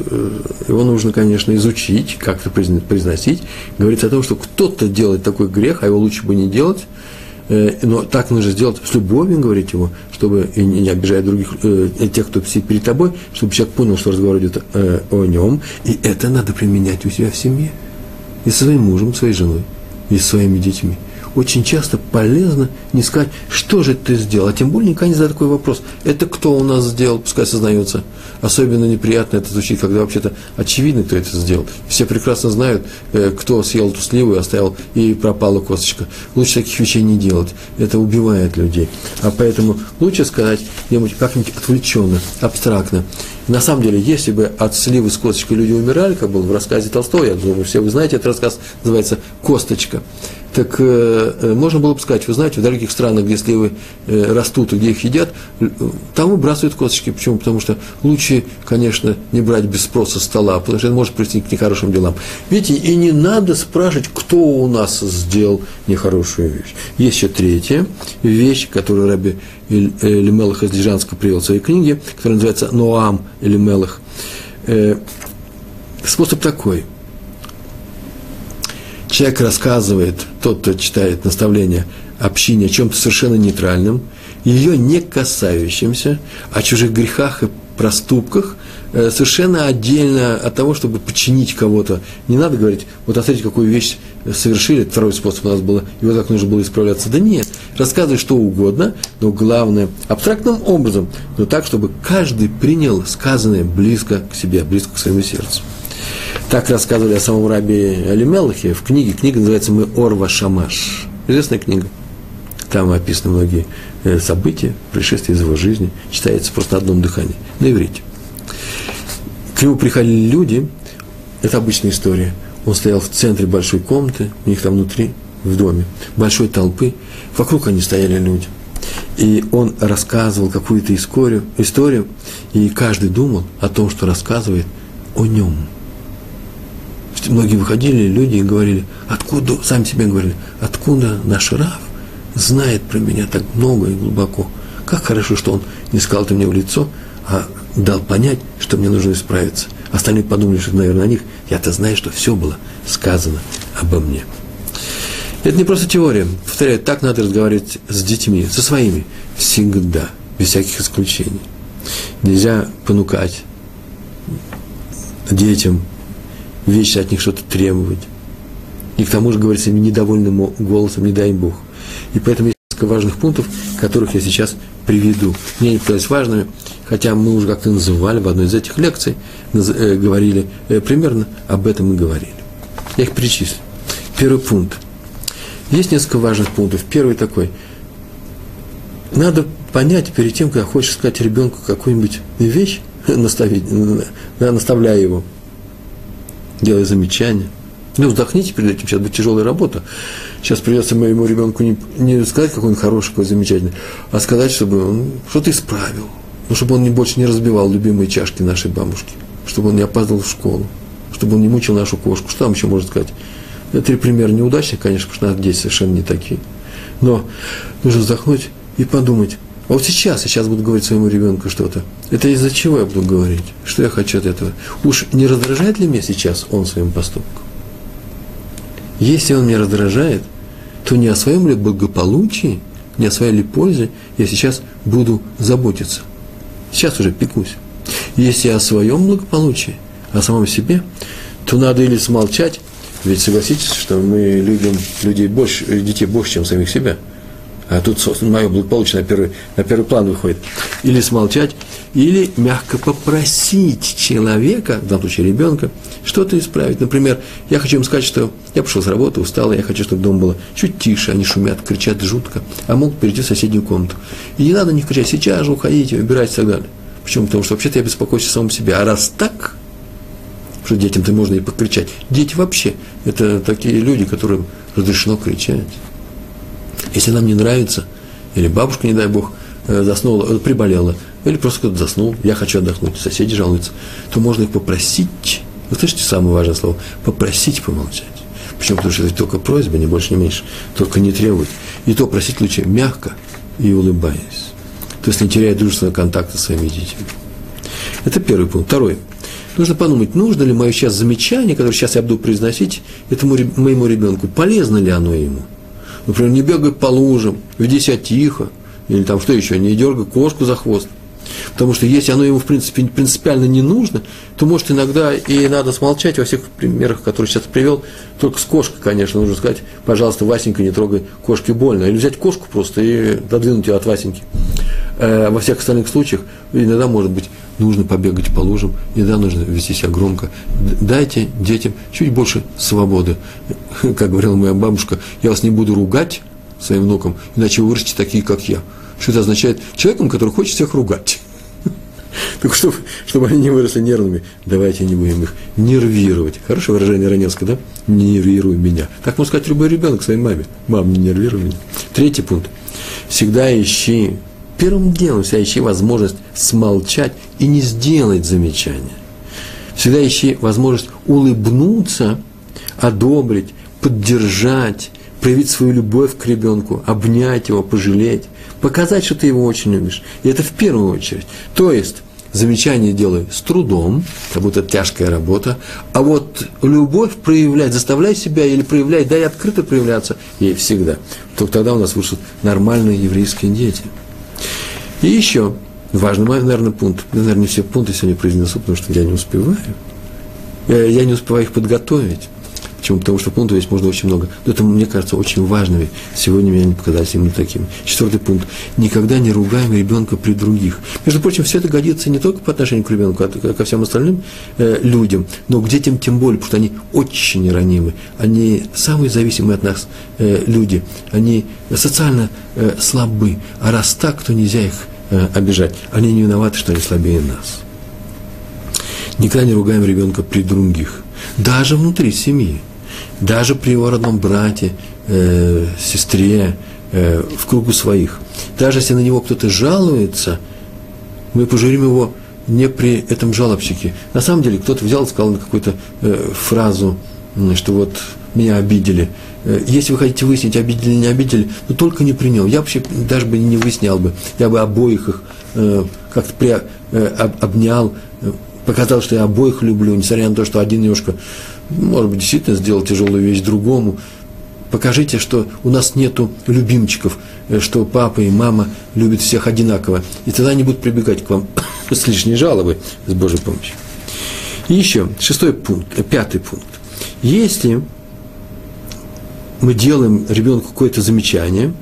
его нужно, конечно, изучить, как-то произносить. Говорится о том, что кто-то делает такой грех, а его лучше бы не делать, э, но так нужно сделать с любовью, говорить ему, чтобы, и не обижая других, э, тех, кто сидит перед тобой, чтобы человек понял, что разговор идет о нем, и это надо применять у себя в семье, и со своим мужем, своей женой, и со своими детьми очень часто полезно не сказать, что же ты сделал, а тем более никогда не задать такой вопрос. Это кто у нас сделал, пускай сознается. Особенно неприятно это звучит, когда вообще-то очевидно, кто это сделал. Все прекрасно знают, э, кто съел эту сливу и оставил, и пропала косточка. Лучше таких вещей не делать. Это убивает людей. А поэтому лучше сказать как-нибудь отвлеченно, абстрактно. На самом деле, если бы от сливы с косточкой люди умирали, как было в рассказе Толстого, я думаю, все вы знаете, этот рассказ называется «Косточка», так э, э, можно было бы сказать, вы знаете, в дорогих странах, где сливы э, растут и где их едят, там выбрасывают косточки. Почему? Потому что лучше, конечно, не брать без спроса стола, потому что это может привести к нехорошим делам. Видите, и не надо спрашивать, кто у нас сделал нехорошую вещь. Есть еще третья вещь, которую Раби Элимелах из Лежанска привел в своей книге, которая называется «Ноам Элимелах». Э, способ такой – человек рассказывает, тот, кто читает наставление общине о чем-то совершенно нейтральном, ее не касающемся, о чужих грехах и проступках, э, совершенно отдельно от того, чтобы починить кого-то. Не надо говорить, вот смотрите, какую вещь совершили, второй способ у нас было, и вот так нужно было исправляться. Да нет, рассказывай что угодно, но главное, абстрактным образом, но так, чтобы каждый принял сказанное близко к себе, близко к своему сердцу. Так рассказывали о самом рабе Алимелахе в книге. Книга называется «Мы Орва Шамаш». Известная книга. Там описаны многие э, события, происшествия из его жизни. Читается просто на одном дыхании, на иврите. К нему приходили люди, это обычная история. Он стоял в центре большой комнаты, у них там внутри, в доме, большой толпы. Вокруг они стояли люди. И он рассказывал какую-то историю, историю, и каждый думал о том, что рассказывает о нем – многие выходили, люди, и говорили, откуда, сами себе говорили, откуда наш Рав знает про меня так много и глубоко. Как хорошо, что он не сказал это мне в лицо, а дал понять, что мне нужно исправиться. Остальные подумали, что, наверное, на них. Я-то знаю, что все было сказано обо мне. Это не просто теория. Повторяю, так надо разговаривать с детьми, со своими, всегда, без всяких исключений. Нельзя понукать детям, вечно от них что-то требовать. И к тому же говорить своим недовольным голосом, не дай Бог. И поэтому есть несколько важных пунктов, которых я сейчас приведу. Мне не показались важными, хотя мы уже как-то называли в одной из этих лекций, э, говорили э, примерно об этом и говорили. Я их перечислю. Первый пункт. Есть несколько важных пунктов. Первый такой. Надо понять перед тем, как хочешь сказать ребенку какую-нибудь вещь, наставить, наставляя его, делая замечания. Ну, вздохните перед этим, сейчас будет тяжелая работа. Сейчас придется моему ребенку не, не сказать, какой он хороший, какой замечательный, а сказать, чтобы он что-то исправил. Ну, чтобы он не, больше не разбивал любимые чашки нашей бабушки, чтобы он не опаздывал в школу, чтобы он не мучил нашу кошку. Что там еще можно сказать? Три примера неудачных, конечно, потому что наши дети совершенно не такие. Но нужно вздохнуть и подумать, вот сейчас, сейчас буду говорить своему ребенку что-то. Это из-за чего я буду говорить? Что я хочу от этого? Уж не раздражает ли меня сейчас он своим поступком? Если он меня раздражает, то не о своем ли благополучии, не о своей ли пользе я сейчас буду заботиться. Сейчас уже пекусь. Если о своем благополучии, о самом себе, то надо или смолчать, ведь согласитесь, что мы любим людей больше, детей больше, чем самих себя – а тут, мое благополучие на первый, на первый план выходит, или смолчать, или мягко попросить человека, в данном случае ребенка, что-то исправить. Например, я хочу им сказать, что я пришел с работы, устал, я хочу, чтобы дома было чуть тише, они шумят, кричат жутко, а могут перейти в соседнюю комнату. И не надо не кричать, сейчас же уходите, убирайте и так далее. Почему? Потому что вообще-то я беспокоюсь о самом себе. А раз так, что детям-то можно и покричать. Дети вообще, это такие люди, которым разрешено кричать. Если нам не нравится, или бабушка, не дай бог, э, заснула, э, приболела, или просто кто-то заснул, я хочу отдохнуть, соседи жалуются, то можно их попросить, вы слышите самое важное слово, попросить помолчать. Почему? Потому что это только просьба, не больше, не меньше, только не требовать. И то просить лучше мягко и улыбаясь. То есть не теряя дружественного контакта с своими детьми. Это первый пункт. Второй. Нужно подумать, нужно ли мое сейчас замечание, которое сейчас я буду произносить этому моему ребенку, полезно ли оно ему – Например, не бегай по лужам, веди себя тихо, или там что еще, не дергай кошку за хвост. Потому что если оно ему, в принципе, принципиально не нужно, то, может, иногда и надо смолчать во всех примерах, которые сейчас привел. Только с кошкой, конечно, нужно сказать, пожалуйста, Васенька, не трогай кошки больно. Или взять кошку просто и додвинуть ее от Васеньки. Э, во всех остальных случаях иногда, может быть, нужно побегать по лужам, иногда нужно вести себя громко. Дайте детям чуть больше свободы. Как говорила моя бабушка, я вас не буду ругать своим внукам, иначе вы вырастете такие, как я. Что это означает? Человеком, который хочет всех ругать. Так чтобы, чтобы они не выросли нервными, давайте не будем их нервировать. Хорошее выражение Раневского, да? Не нервируй меня. Так может сказать любой ребенок своей маме. Мам, не нервируй меня. Третий пункт. Всегда ищи первым делом всегда ищи возможность смолчать и не сделать замечания. Всегда ищи возможность улыбнуться, одобрить, поддержать, проявить свою любовь к ребенку, обнять его, пожалеть, показать, что ты его очень любишь. И это в первую очередь. То есть, замечание делай с трудом, как будто тяжкая работа, а вот любовь проявлять, заставляй себя или проявляй, дай открыто проявляться ей всегда. Только тогда у нас вышли нормальные еврейские дети – и еще важный, наверное, пункт. Я, наверное, все пункты сегодня произнесу, потому что я не успеваю. Я, я не успеваю их подготовить. Почему? Потому что пунктов здесь можно очень много. Но это, мне кажется, очень важными. Сегодня мне не показались именно такими. Четвертый пункт. Никогда не ругаем ребенка при других. Между прочим, все это годится не только по отношению к ребенку, а ко всем остальным э, людям, но к детям тем более, потому что они очень ранимы. Они самые зависимые от нас э, люди. Они социально э, слабы. А раз так, то нельзя их э, обижать. Они не виноваты, что они слабее нас. Никогда не ругаем ребенка при других. Даже внутри семьи даже при его родном брате, э, сестре, э, в кругу своих. Даже если на него кто-то жалуется, мы пожурим его не при этом жалобщике. На самом деле, кто-то взял и сказал какую-то э, фразу что вот меня обидели. Э, если вы хотите выяснить, обидели или не обидели, но только не при нем. Я вообще даже бы не выяснял бы. Я бы обоих их э, как-то при, э, обнял, э, показал, что я обоих люблю, несмотря на то, что один немножко, может быть, действительно сделал тяжелую вещь другому. Покажите, что у нас нету любимчиков, э, что папа и мама любят всех одинаково. И тогда они будут прибегать к вам с лишней жалобой, с Божьей помощью. И еще, шестой пункт, пятый пункт. Если мы делаем ребенку какое-то замечание,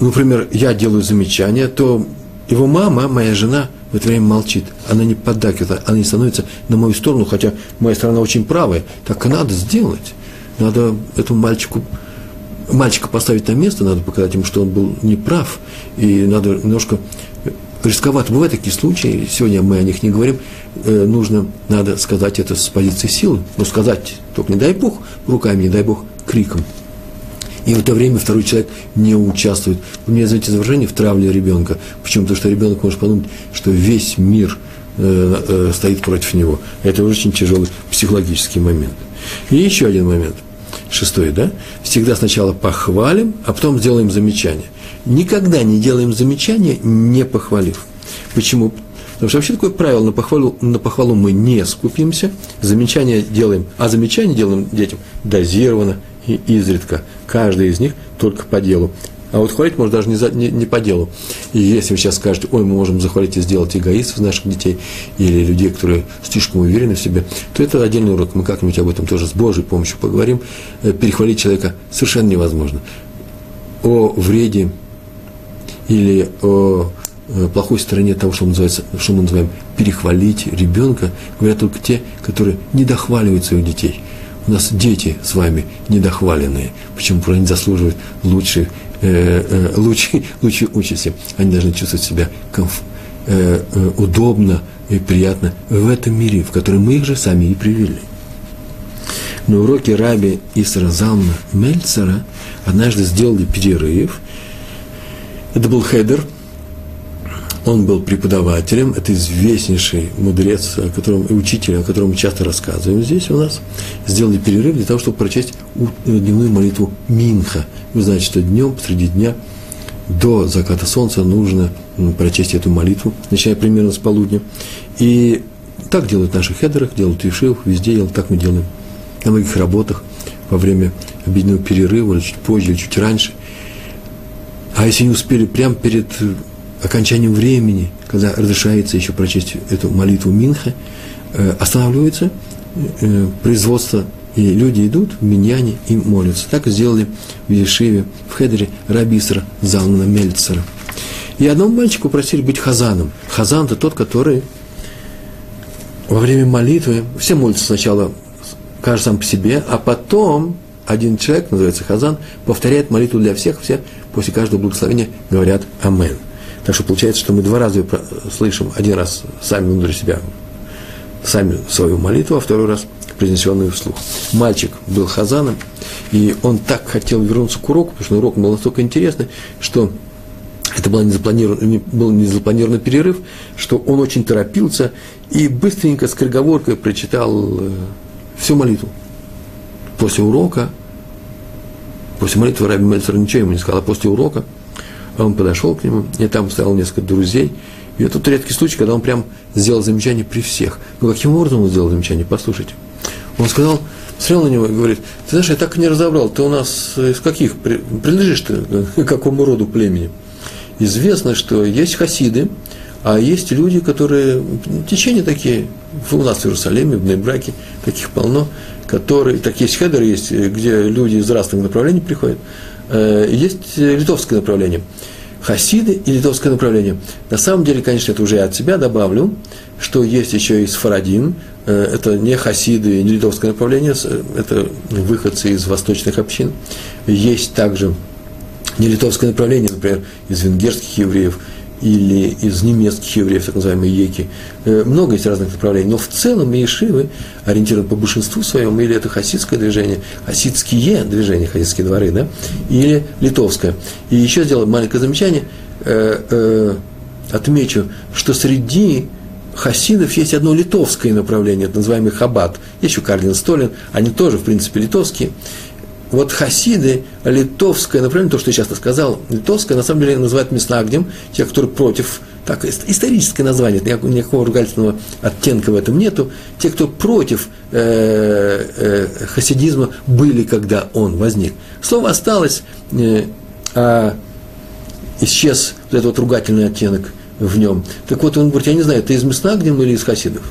например, я делаю замечание, то его мама, моя жена, в это время молчит. Она не поддакивает, она не становится на мою сторону, хотя моя сторона очень правая. Так и надо сделать. Надо этому мальчику, мальчика поставить на место, надо показать ему, что он был неправ, и надо немножко рисковато. Бывают такие случаи, сегодня мы о них не говорим, э, нужно, надо сказать это с позиции силы, но сказать, только не дай Бог руками, не дай Бог криком. И в это время второй человек не участвует. Вы меня знаете выражение в травле ребенка. Почему? Потому что ребенок может подумать, что весь мир э, э, стоит против него. Это очень тяжелый психологический момент. И еще один момент. Шестой, да? Всегда сначала похвалим, а потом сделаем замечание. Никогда не делаем замечания, не похвалив. Почему? Потому что вообще такое правило, на похвалу, на похвалу мы не скупимся, замечания делаем, а замечания делаем детям дозированно и изредка. Каждый из них только по делу. А вот хвалить можно даже не, за, не, не по делу. И если вы сейчас скажете, ой, мы можем захвалить и сделать эгоистов наших детей, или людей, которые слишком уверены в себе, то это отдельный урок. Мы как-нибудь об этом тоже с Божьей помощью поговорим. Э, перехвалить человека совершенно невозможно. О вреде или о Э, плохой стороне того, что называется, что мы называем перехвалить ребенка, говорят только те, которые недохваливают своих детей. У нас дети с вами недохваленные. Почему? Потому они заслуживают лучшей, э, э, лучшей, лучшей участи. Они должны чувствовать себя комф, э, э, удобно и приятно в этом мире, в который мы их же сами и привели. На уроке раби Исра Залмна Мельцера однажды сделали перерыв. Это был хедер – он был преподавателем, это известнейший мудрец, о котором, и учитель, о котором мы часто рассказываем здесь у нас. Сделали перерыв для того, чтобы прочесть дневную молитву Минха. Вы знаете, что днем, среди дня, до заката солнца нужно прочесть эту молитву, начиная примерно с полудня. И так делают в наших хедерах, делают в Ишивах, везде делают, так мы делаем на многих работах во время обеденного перерыва, или чуть позже, или чуть раньше. А если не успели, прямо перед окончанию времени, когда разрешается еще прочесть эту молитву Минха, э, останавливается э, производство, и люди идут в Миньяне и молятся. Так сделали в Ешиве, в Хедере Рабисра Залмана Мельцера. И одному мальчику просили быть хазаном. Хазан – это тот, который во время молитвы, все молятся сначала каждый сам по себе, а потом один человек, называется хазан, повторяет молитву для всех, все после каждого благословения говорят «Амен». Так что получается, что мы два раза слышим. Один раз сами внутри себя, сами свою молитву, а второй раз произнесенную вслух. Мальчик был хазаном, и он так хотел вернуться к уроку, потому что урок был настолько интересный, что это был незапланированный, был незапланированный перерыв, что он очень торопился и быстренько с скороговоркой прочитал э, всю молитву. После урока, после молитвы Раби Мельцер ничего ему не сказал, а после урока – он подошел к нему, и там стоял несколько друзей. И это тот редкий случай, когда он прям сделал замечание при всех. Ну, каким образом он сделал замечание? Послушайте. Он сказал, смотрел на него и говорит, ты знаешь, я так и не разобрал, ты у нас из каких, принадлежишь ты к какому роду племени? Известно, что есть хасиды, а есть люди, которые, течения такие, у нас в Иерусалиме, в Нейбраке, таких полно, которые, так есть хедер, есть, где люди из разных направлений приходят, Э, есть литовское направление. Хасиды и литовское направление. На самом деле, конечно, это уже я от себя добавлю, что есть еще и сфарадим. Э, это не хасиды, не литовское направление, это выходцы из восточных общин. Есть также не литовское направление, например, из венгерских евреев – или из немецких евреев, так называемые еки. Э, много есть разных направлений, но в целом Ешивы ориентированы по большинству своем, или это хасидское движение, хасидские движения, хасидские дворы, да, или литовское. И еще сделаю маленькое замечание, э, э, отмечу, что среди хасидов есть одно литовское направление, это называемый хаббат. Еще Карлин Столин, они тоже, в принципе, литовские. Вот хасиды, литовское направление, то, что я часто сказал, литовское, на самом деле называют Меснагдем, те, которые против, так, историческое название, никакого ругательного оттенка в этом нету, те, кто против э, э, хасидизма, были, когда он возник. Слово осталось, э, а исчез вот этот вот ругательный оттенок в нем. Так вот, он говорит, я не знаю, ты из Меснагдем или из хасидов?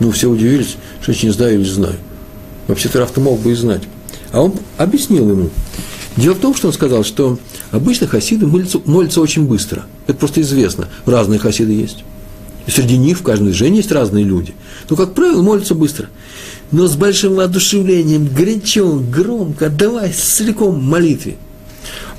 Ну, все удивились, что я не знаю или знаю. Вообще-то Рафта мог бы и знать. А он объяснил ему. Дело в том, что он сказал, что обычно хасиды молятся, молятся очень быстро. Это просто известно. Разные хасиды есть. И среди них в каждом движении есть разные люди. Но, как правило, молятся быстро. Но с большим воодушевлением, горячо, громко, давай целиком молитве –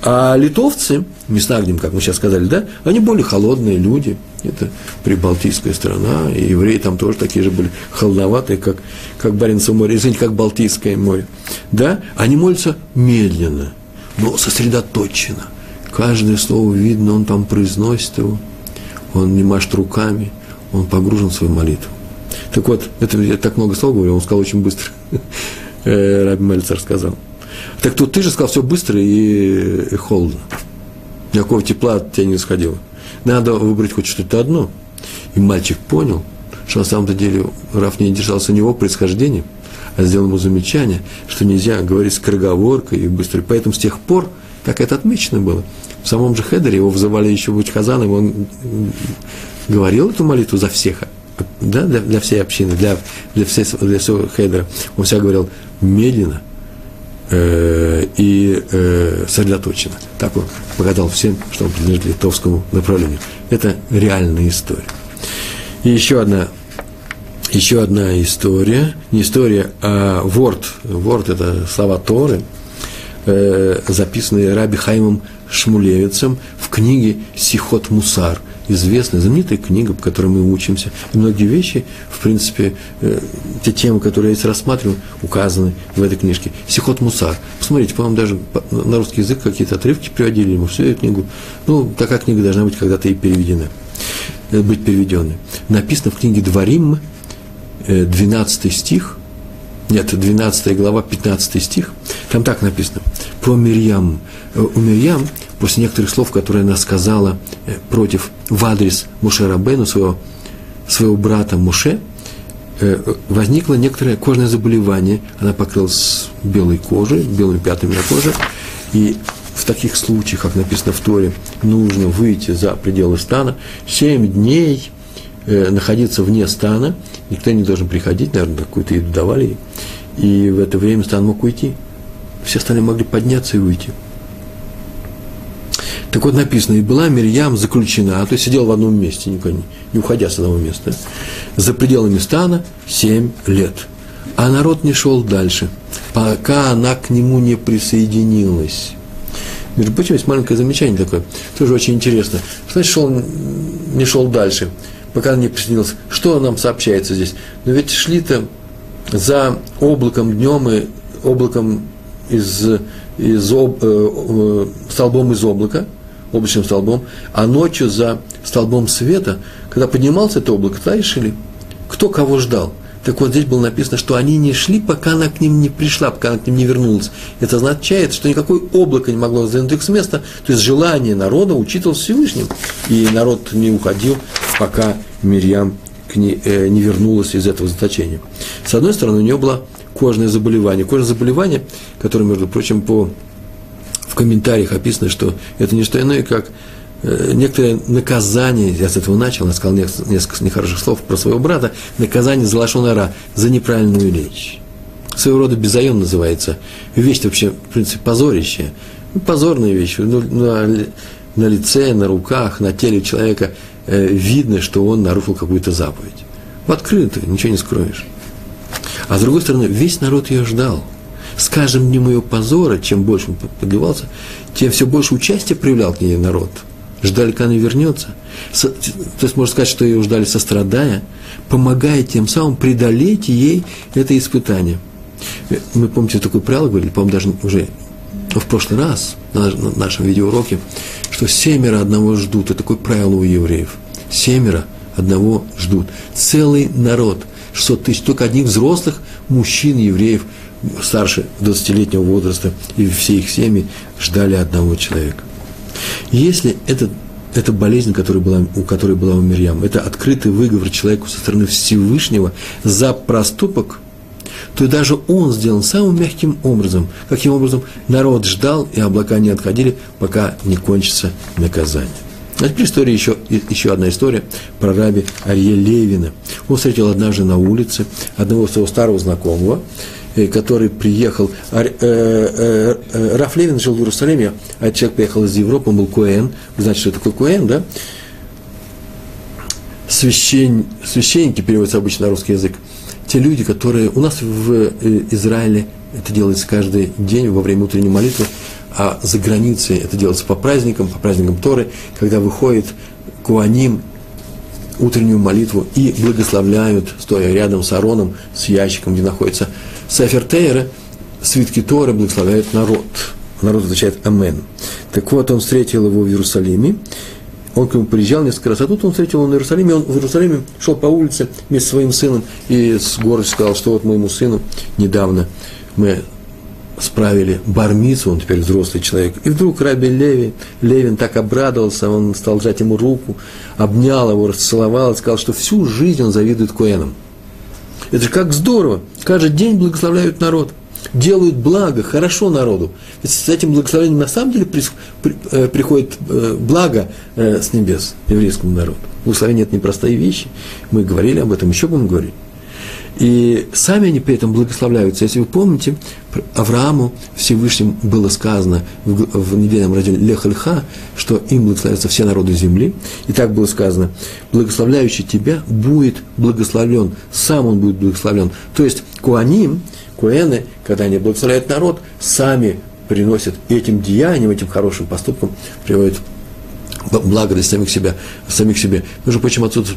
а литовцы, Меснагдим, как мы сейчас сказали, да, они более холодные люди. Это прибалтийская страна, и евреи там тоже такие же были холодноватые, как, как Баренцево море, извините, как Балтийское море. Да, они молятся медленно, но сосредоточенно. Каждое слово видно, он там произносит его, он не машет руками, он погружен в свою молитву. Так вот, это я так много слов говорю, он сказал очень быстро. Э, Раби Мельцер сказал – так тут ты же сказал, все быстро и, и холодно. Никакого тепла от тебя не исходило. Надо выбрать хоть что-то одно. И мальчик понял, что на самом-то деле Раф не держался не его происхождения, а сделал ему замечание, что нельзя говорить скороговоркой и быстро. Поэтому с тех пор, как это отмечено было, в самом же Хедере его вызывали еще быть Хазаном, он говорил эту молитву за всех, да, для, для всей общины, для, для, всей, для всего Хедера. Он всегда говорил медленно – э, и э, сосредоточенно. Так он показал всем, что он принадлежит литовскому направлению. Это реальная история. И еще одна, еще одна история, не история, а ворд. Ворд – это слова Торы, э, записанные Раби Хаймом Шмулевицем в книге «Сихот Мусар», известная, знаменитая книга, по которой мы учимся. И многие вещи, в принципе, э, те темы, которые я здесь рассматриваю, указаны в этой книжке. Сихот Мусар. Посмотрите, по-моему, даже на русский язык какие-то отрывки приводили ему, всю эту книгу. Ну, такая книга должна быть когда-то и переведена, э, быть переведенной. Написано в книге Дворим, 12 э, стих, нет, 12 глава, 15 стих, там так написано, про Мирьям. Э, у Мирьям после некоторых слов, которые она сказала э, против, в адрес Муше Рабену, своего, своего брата Муше, э, возникло некоторое кожное заболевание. Она покрылась белой кожей, белыми пятнами на коже. И в таких случаях, как написано в Торе, нужно выйти за пределы стана, семь дней э, находиться вне стана, никто не должен приходить, наверное, какую-то еду давали и в это время стан мог уйти. Все остальные могли подняться и выйти. Так вот написано, и была Мирьям заключена, а то есть сидел в одном месте, никуда не, уходя с одного места, за пределами стана семь лет. А народ не шел дальше, пока она к нему не присоединилась. Между прочим, есть маленькое замечание такое, тоже очень интересно. Что значит, шел, не шел дальше, пока не присоединилась? Что нам сообщается здесь? Но ведь шли-то за облаком днем и облаком из, из об, э, э, столбом из облака – облачным столбом, а ночью за столбом света, когда поднимался это облако, тогда и. Кто кого ждал? Так вот здесь было написано, что они не шли, пока она к ним не пришла, пока она к ним не вернулась. Это означает, что никакое облако не могло сдвинуть их с места. То есть желание народа учитывалось Всевышним. И народ не уходил, пока Мирьям не, э, не вернулась из этого заточения. С одной стороны, у нее было кожное заболевание. Кожное заболевание, которое, между прочим, по в комментариях описано, что это не что иное, как э, некоторое наказание, я с этого начал, я сказал несколько нехороших слов про своего брата, наказание за лошонара, за неправильную речь. Своего рода безайон называется. Вещь вообще, в принципе, позорище. Ну, позорная вещь. Ну, на, на лице, на руках, на теле человека э, видно, что он нарушил какую-то заповедь. В открытую, ничего не скроешь. А с другой стороны, весь народ ее ждал – с каждым днем ее позора, чем больше он подливался, тем все больше участия проявлял к ней народ. Ждали, когда она вернется. Со, то есть можно сказать, что ее ждали сострадая, помогая тем самым преодолеть ей это испытание. Мы, помните, такой правило говорили, по-моему, даже уже в прошлый раз на нашем видеоуроке, что семеро одного ждут. Это такое правило у евреев. Семеро одного ждут. Целый народ, 600 тысяч, только одних взрослых мужчин, евреев, старше 20-летнего возраста, и все их семьи ждали одного человека. Если это болезнь, которая была, у которой была у Мирьям, это открытый выговор человеку со стороны Всевышнего за проступок, то даже он сделан самым мягким образом. Каким образом? Народ ждал, и облака не отходили, пока не кончится наказание. А теперь история еще, еще одна история про раби Арье Левина. Он встретил однажды на улице одного своего старого знакомого, который приехал, э, э, Раф Левин жил в Иерусалиме, а человек приехал из Европы, он был Куэн, вы знаете, что такое Куэн, да? Священ, священники переводятся обычно на русский язык. Те люди, которые у нас в Израиле это делается каждый день во время утренней молитвы, а за границей это делается по праздникам, по праздникам Торы, когда выходит Куаним утреннюю молитву и благословляют, стоя рядом с Ароном, с ящиком, где находится Сефер Тейра, свитки Торы благословляют народ. Народ означает Амен. Так вот, он встретил его в Иерусалиме, он к нему приезжал несколько раз, а тут он встретил его в Иерусалиме, он в Иерусалиме шел по улице вместе со своим сыном и с гордостью сказал, что вот моему сыну недавно мы справили бармицу, он теперь взрослый человек. И вдруг Раби Леви, Левин так обрадовался, он стал жать ему руку, обнял его, расцеловал сказал, что всю жизнь он завидует Коэнам. Это же как здорово! Каждый день благословляют народ, делают благо, хорошо народу. Ведь с этим благословением на самом деле при, при, э, приходит э, благо э, с небес еврейскому народу. Благословение – это непростые вещи. Мы говорили об этом, еще будем говорить. И сами они при этом благословляются. Если вы помните, Аврааму Всевышним было сказано в, в недельном разделе Лехальха, что им благословятся все народы земли. И так было сказано, благословляющий тебя будет благословлен, сам он будет благословлен. То есть Куаним, Куэны, когда они благословляют народ, сами приносят этим деянием, этим хорошим поступком, приводят благо для самих себя, самих себе. Между прочим, отсюда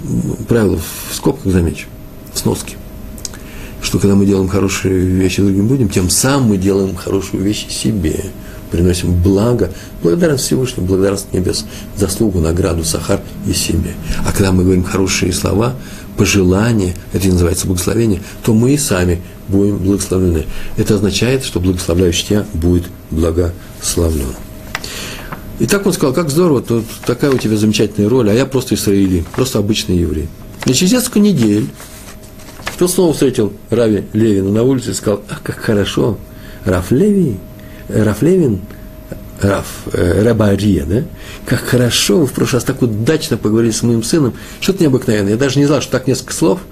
правило в скобках замечу, в сноске что когда мы делаем хорошие вещи другим людям, тем самым мы делаем хорошую вещь себе, приносим благо, благодарность Всевышнему, благодарность небес, заслугу, награду, сахар и себе. А когда мы говорим хорошие слова, пожелания, это называется благословение, то мы и сами будем благословлены. Это означает, что благословляющий тебя будет благословлен. И так он сказал, как здорово, то такая у тебя замечательная роль, а я просто израилий, просто обычный еврей. И через несколько недель кто снова встретил Рави Левина на улице и сказал, а как хорошо, Раф Леви, Раф Левин, Раф, э, Рабария, да? Как хорошо вы в прошлый раз так удачно поговорили с моим сыном. Что-то необыкновенное. Я даже не знал, что так несколько слов –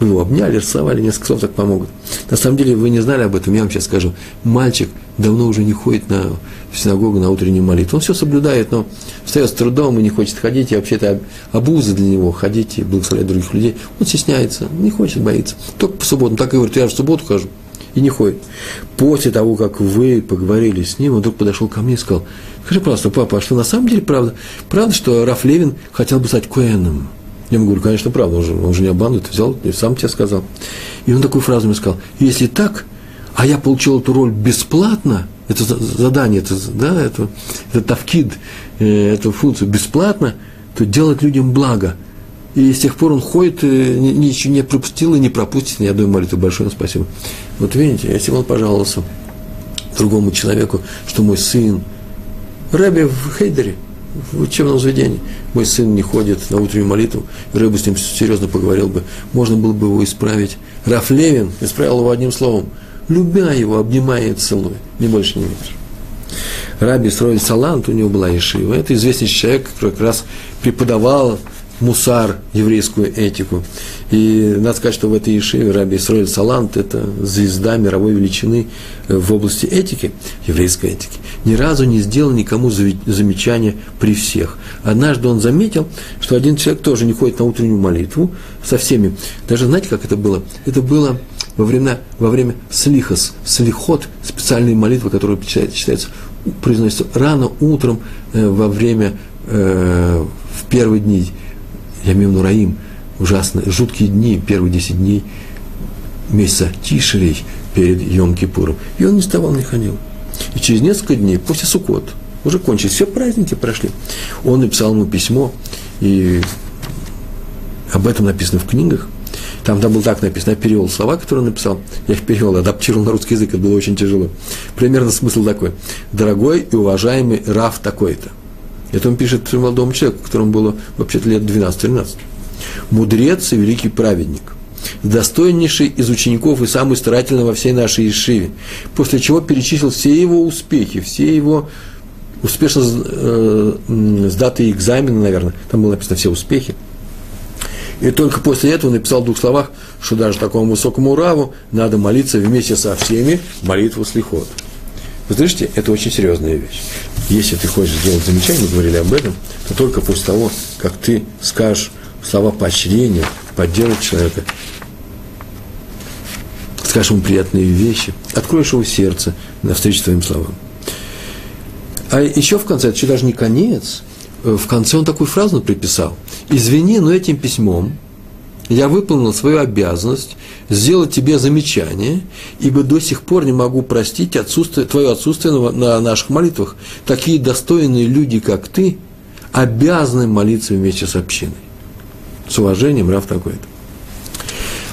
вы его обняли, рисовали, несколько слов так помогут. На самом деле вы не знали об этом, я вам сейчас скажу. Мальчик давно уже не ходит на, в синагогу на утреннюю молитву. Он все соблюдает, но встает с трудом и не хочет ходить, и вообще-то обуза для него ходить и благословлять других людей. Он стесняется, не хочет, боится. Только по субботам. Так и говорит, я в субботу хожу. И не ходит. После того, как вы поговорили с ним, он вдруг подошел ко мне и сказал, скажи, пожалуйста, папа, а что на самом деле правда? Правда, что Раф Левин хотел бы стать Коэном? Я ему говорю, конечно, правда, он же, он же не обманывает, взял и сам тебе сказал. И он такую фразу мне сказал, если так, а я получил эту роль бесплатно, это задание, это, да, это, это тавкид, э, эту функцию бесплатно, то делать людям благо. И с тех пор он ходит, э, ничего не пропустил и не пропустит. Я думаю, молитву большое спасибо. Вот видите, если он пожаловался другому человеку, что мой сын, Рэбби в Хейдере – в учебном заведении. Мой сын не ходит на утреннюю молитву, и Рэба с ним серьезно поговорил бы, можно было бы его исправить. Раф Левин исправил его одним словом, любя его, обнимая и целуя, ни больше, ни меньше. Раби Сроль Салант, у него была Ешива, это известный человек, который как раз преподавал мусар, еврейскую этику. И надо сказать, что в этой Ешиве Раби Исроэль Салант – это звезда мировой величины в области этики, еврейской этики. Ни разу не сделал никому замечания при всех. Однажды он заметил, что один человек тоже не ходит на утреннюю молитву со всеми. Даже знаете, как это было? Это было во время, во время слихос, слихот, специальные молитвы, которые считается, произносятся рано утром э, во время, э, в первые дни Ямим Нураим, ужасные, жуткие дни, первые 10 дней месяца Тишерей перед Йом-Кипуром. И он не вставал, не ходил. И через несколько дней, после Суккот, уже кончились, все праздники прошли, он написал ему письмо и об этом написано в книгах. Там, там было так написано, я перевел слова, которые он написал, я их перевел, адаптировал на русский язык, это было очень тяжело. Примерно смысл такой. Дорогой и уважаемый Раф такой-то. Это он пишет молодому человеку, которому было вообще-то лет 12-13. Мудрец и великий праведник. Достойнейший из учеников и самый старательный во всей нашей Ишиве. После чего перечислил все его успехи, все его успешно э, сдатые экзамены, наверное. Там было написано все успехи. И только после этого написал в двух словах, что даже такому высокому раву надо молиться вместе со всеми молитву слихот. Вы слышите, это очень серьезная вещь. Если ты хочешь сделать замечание, мы говорили об этом, то только после того, как ты скажешь слова поощрения, поддерживать человека, скажешь ему приятные вещи, откроешь его сердце навстречу твоим словам. А еще в конце, это еще даже не конец, э, в конце он такую фразу приписал. «Извини, но этим письмом я выполнил свою обязанность сделать тебе замечание, ибо до сих пор не могу простить отсутствие, твое отсутствие на, на наших молитвах. Такие достойные люди, как ты, обязаны молиться вместе с общиной. С уважением, Раф такой-то.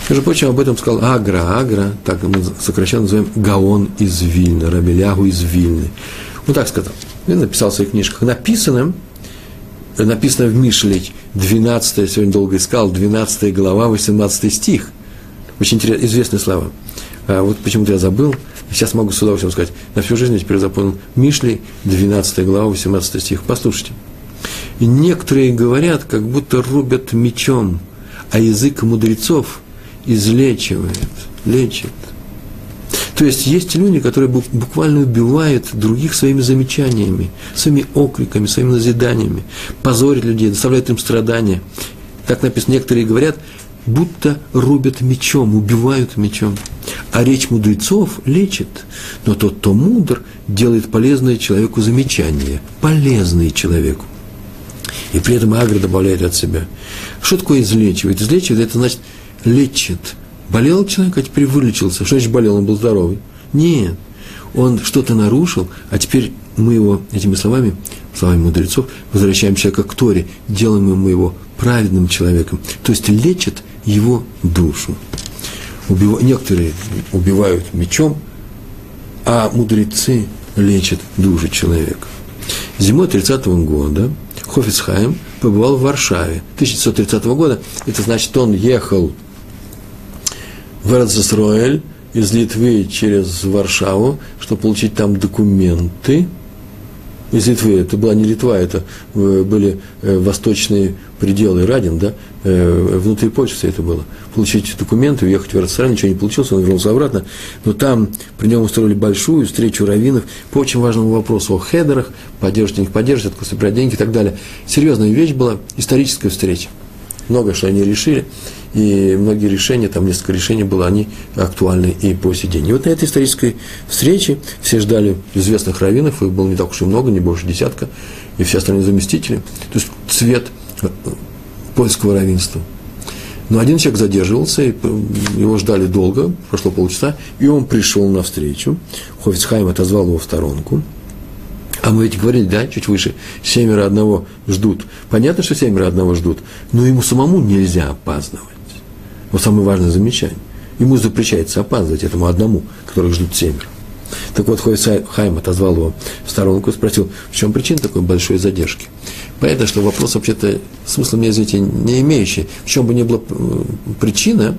Между прочим, об этом сказал Агра, Агра, так мы сокращенно называем Гаон из Вильны, Рабелягу из Вильны. Он так сказал. Он написал в своих книжках. Написано, написано в Мишле, 12, я сегодня долго искал, 12 глава, 18 стих. Очень интересные, известные слова. А вот почему-то я забыл, сейчас могу с удовольствием сказать. На всю жизнь я теперь запомнил. Мишли, 12 глава, 18 стих. Послушайте. Некоторые говорят, как будто рубят мечом, а язык мудрецов излечивает, лечит. То есть есть люди, которые буквально убивают других своими замечаниями, своими окриками, своими назиданиями, позорят людей, доставляют им страдания. Как написано, некоторые говорят, будто рубят мечом, убивают мечом. А речь мудрецов лечит. Но тот, кто мудр, делает полезное человеку замечание, полезное человеку. И при этом Агра добавляет от себя. Что такое излечивает? Излечивает – это значит лечит – Болел человек, а теперь вылечился. Что значит болел? Он был здоровый. Нет. Он что-то нарушил, а теперь мы его этими словами, словами мудрецов, возвращаем человека к Торе, делаем ему его праведным человеком. То есть лечит его душу. Убив... Некоторые убивают мечом, а мудрецы лечат душу человека. Зимой 30 -го года Хофицхайм побывал в Варшаве. 1930 года, это значит, он ехал в Эрцисроэль из Литвы через Варшаву, чтобы получить там документы. Из Литвы, это была не Литва, это э, были э, восточные пределы Радин, да, э, внутри Польши все это было. Получить документы, уехать в Эрцисроэль, ничего не получилось, он вернулся обратно. Но там при нем устроили большую встречу раввинов по очень важному вопросу о хедерах, поддерживать них поддерживать, откуда собирать деньги и так далее. Серьезная вещь была, историческая встреча. Много что они решили и многие решения, там несколько решений было, они актуальны и по сей день. И вот на этой исторической встрече все ждали известных раввинов, их было не так уж и много, не больше десятка, и все остальные заместители, то есть цвет польского равенства. Но один человек задерживался, и его ждали долго, прошло полчаса, и он пришел на встречу. Хофицхайм отозвал его в сторонку – а мы ведь говорили, да, чуть выше, семеро одного ждут. Понятно, что семеро одного ждут, но ему самому нельзя опаздывать. Вот самое важное замечание. Ему запрещается опаздывать этому одному, которых ждут семеро. Так вот, Хайм отозвал его в сторонку и спросил, в чем причина такой большой задержки. Понятно, что вопрос вообще-то смысла, мне извините, не имеющий. В чем бы ни была э, причина,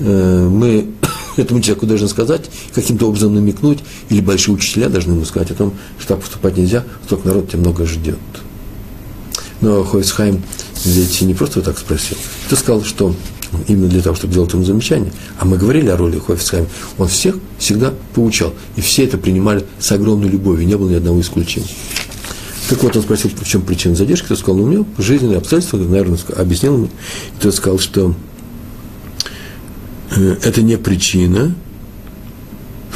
э, мы этому человеку должны сказать, каким-то образом намекнуть, или большие учителя должны ему сказать о том, что так поступать нельзя, столько народ тебя много ждет. Но Хойсхайм ведь не просто вот так спросил. Ты сказал, что именно для того, чтобы делать ему замечание. А мы говорили о роли Хофисхайма. Он всех всегда поучал. И все это принимали с огромной любовью. Не было ни одного исключения. Так вот, он спросил, в чем причина задержки. Тот сказал, ну, у меня жизненные обстоятельства, наверное, объяснил ему. И тот сказал, что это не причина.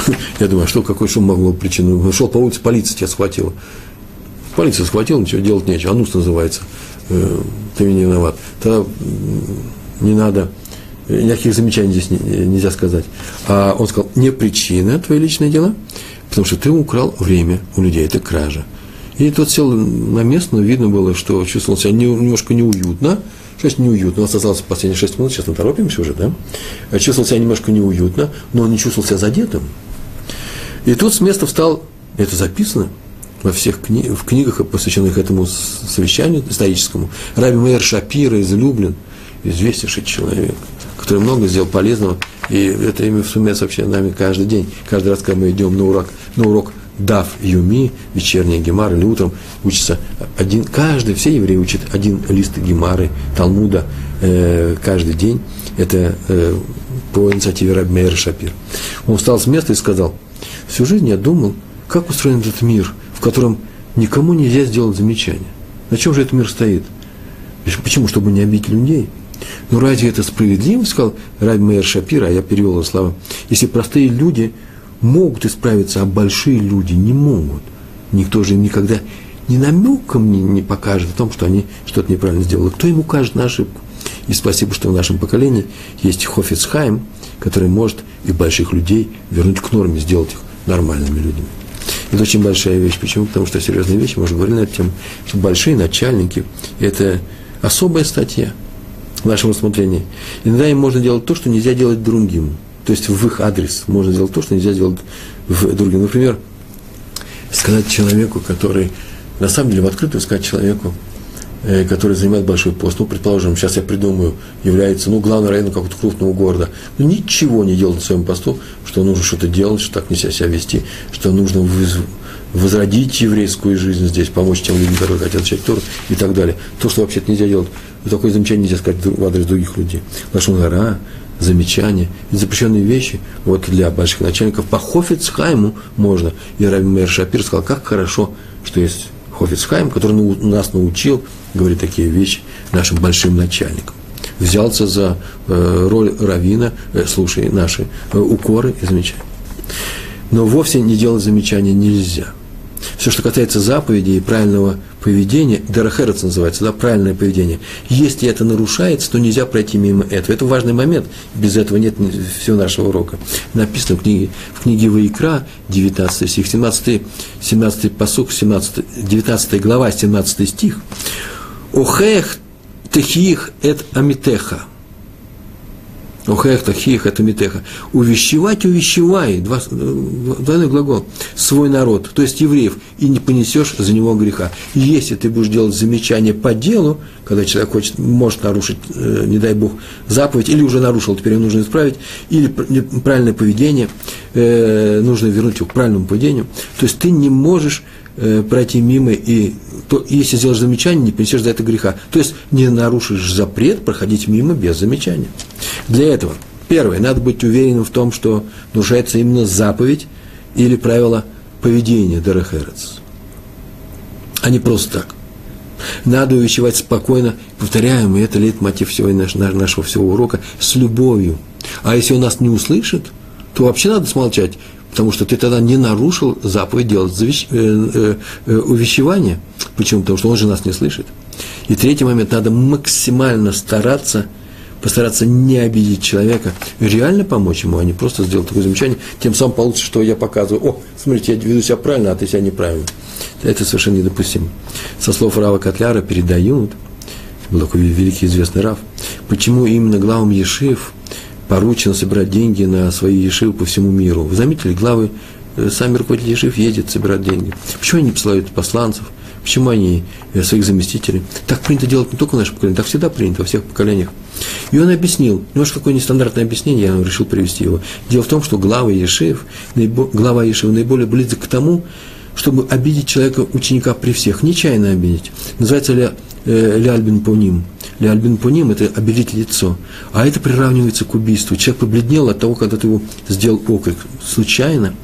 Я думаю, а что, какой шум могло быть причиной? Он шел по улице, полиция тебя схватила. Полиция схватила, ничего делать нечего. Анус называется. Э, ты не виноват. Тогда не надо, никаких замечаний здесь нельзя сказать. А он сказал, не причина твои личные дела, потому что ты украл время у людей, это кража. И тот сел на место, но видно было, что чувствовал себя немножко неуютно. Что неуютно? У нас осталось последние шесть минут, сейчас мы торопимся уже, да? Чувствовал себя немножко неуютно, но он не чувствовал себя задетым. И тут с места встал, это записано во всех кни, в книгах, посвященных этому совещанию историческому, Раби Мейер Шапира излюблен, известнейший человек, который много сделал полезного, и это имя вспоминается вообще нами каждый день. Каждый раз, когда мы идем на урок, на урок Дав Юми, вечерняя Гемар, или утром учится один, каждый, все евреи учат один лист Гемары, Талмуда э, каждый день. Это э, по инициативе Раби Мейера Шапир. Он встал с места и сказал – Всю жизнь я думал, как устроен этот мир, в котором никому нельзя сделать замечание. На чем же этот мир стоит? Почему? Чтобы не обидеть людей. Ну, разве это справедливо, сказал Раби Мейер Шапир, а я перевел его слова, если простые люди могут исправиться, а большие люди не могут. Никто же им никогда ни намеком не, не покажет о том, что они что-то неправильно сделали. Кто им укажет на ошибку? И спасибо, что в нашем поколении есть Хофицхайм, который может и больших людей вернуть к норме, сделать их нормальными людьми. Это очень большая вещь. Почему? Потому что серьезные вещи, мы уже говорили на эту что большие начальники – это особая статья в нашем рассмотрении. Иногда им можно делать то, что нельзя делать другим. То есть в их адрес можно делать то, что нельзя делать в другим. Например, сказать человеку, который, на самом деле, в открытую сказать человеку, Э, который занимает большой пост, ну, предположим, сейчас я придумаю, является, ну, главным районом какого-то крупного города, но ничего не делает на своем посту, что нужно что-то делать, что так нельзя себя вести, что нужно возродить еврейскую жизнь здесь, помочь тем людям, которые хотят читать Тору и так далее. То, что вообще-то нельзя делать, такое замечание нельзя сказать в адрес других людей. Лашон гора, замечания, запрещенные вещи, вот для больших начальников по Хофицхайму можно. И Раби Мейер Шапир сказал, как хорошо, что есть Хофицхайм, который нас научил говорить такие вещи нашим большим начальникам. Взялся за э, роль равина, э, слушай наши э, укоры и замечания. Но вовсе не делать замечания нельзя. Все, что касается заповедей и правильного поведения, Дарахерец называется, да, правильное поведение. Если это нарушается, то нельзя пройти мимо этого. Это важный момент, без этого нет всего нашего урока. Написано в книге, в книге Ваикра, 19 стих, 17, 17 посук, 17, 19 глава, 17 стих. Охех техих эт амитеха – Охехта, хих, это митеха. Увещевать, увещевай, два, двойной глагол, свой народ, то есть евреев, и не понесешь за него греха. Если ты будешь делать замечание по делу, когда человек хочет, может нарушить, э, не дай Бог, заповедь, или уже нарушил, теперь его нужно исправить, или правильное поведение, э, нужно вернуть его к правильному поведению, то есть ты не можешь э, пройти мимо и то, если сделаешь замечание, не принесешь за это греха. То есть не нарушишь запрет проходить мимо без замечания. Для этого, первое, надо быть уверенным в том, что нарушается именно заповедь или правило поведения Дерехерец. А не просто так. Надо увещевать спокойно, повторяем, и это лейтмотив всего нашего, нашего всего урока, с любовью. А если он нас не услышит, то вообще надо смолчать потому что ты тогда не нарушил заповедь делать завещ... э, э, э, увещевание. Почему? Потому что он же нас не слышит. И третий момент, надо максимально стараться, постараться не обидеть человека, реально помочь ему, а не просто сделать такое замечание, тем самым получится, что я показываю, о, смотрите, я веду себя правильно, а ты себя неправильно. Это совершенно недопустимо. Со слов Рава Котляра передают, был такой великий известный Рав, почему именно главам Ешив поручено собирать деньги на свои ешивы по всему миру. Вы заметили, главы, э, сами руководители ешив ездят собирать деньги. Почему они посылают посланцев? Почему они э, своих заместителей? Так принято делать не только в нашем поколении, так всегда принято во всех поколениях. И он объяснил, немножко такое нестандартное объяснение, я решил привести его. Дело в том, что глава Ешив, глава Ешив наиболее близок к тому, чтобы обидеть человека, ученика при всех, нечаянно обидеть. Называется ли э, Ляльбин Пуним – Леальбин пуним – это обелить лицо. А это приравнивается к убийству. Человек побледнел от того, когда ты его сделал окрик. Случайно.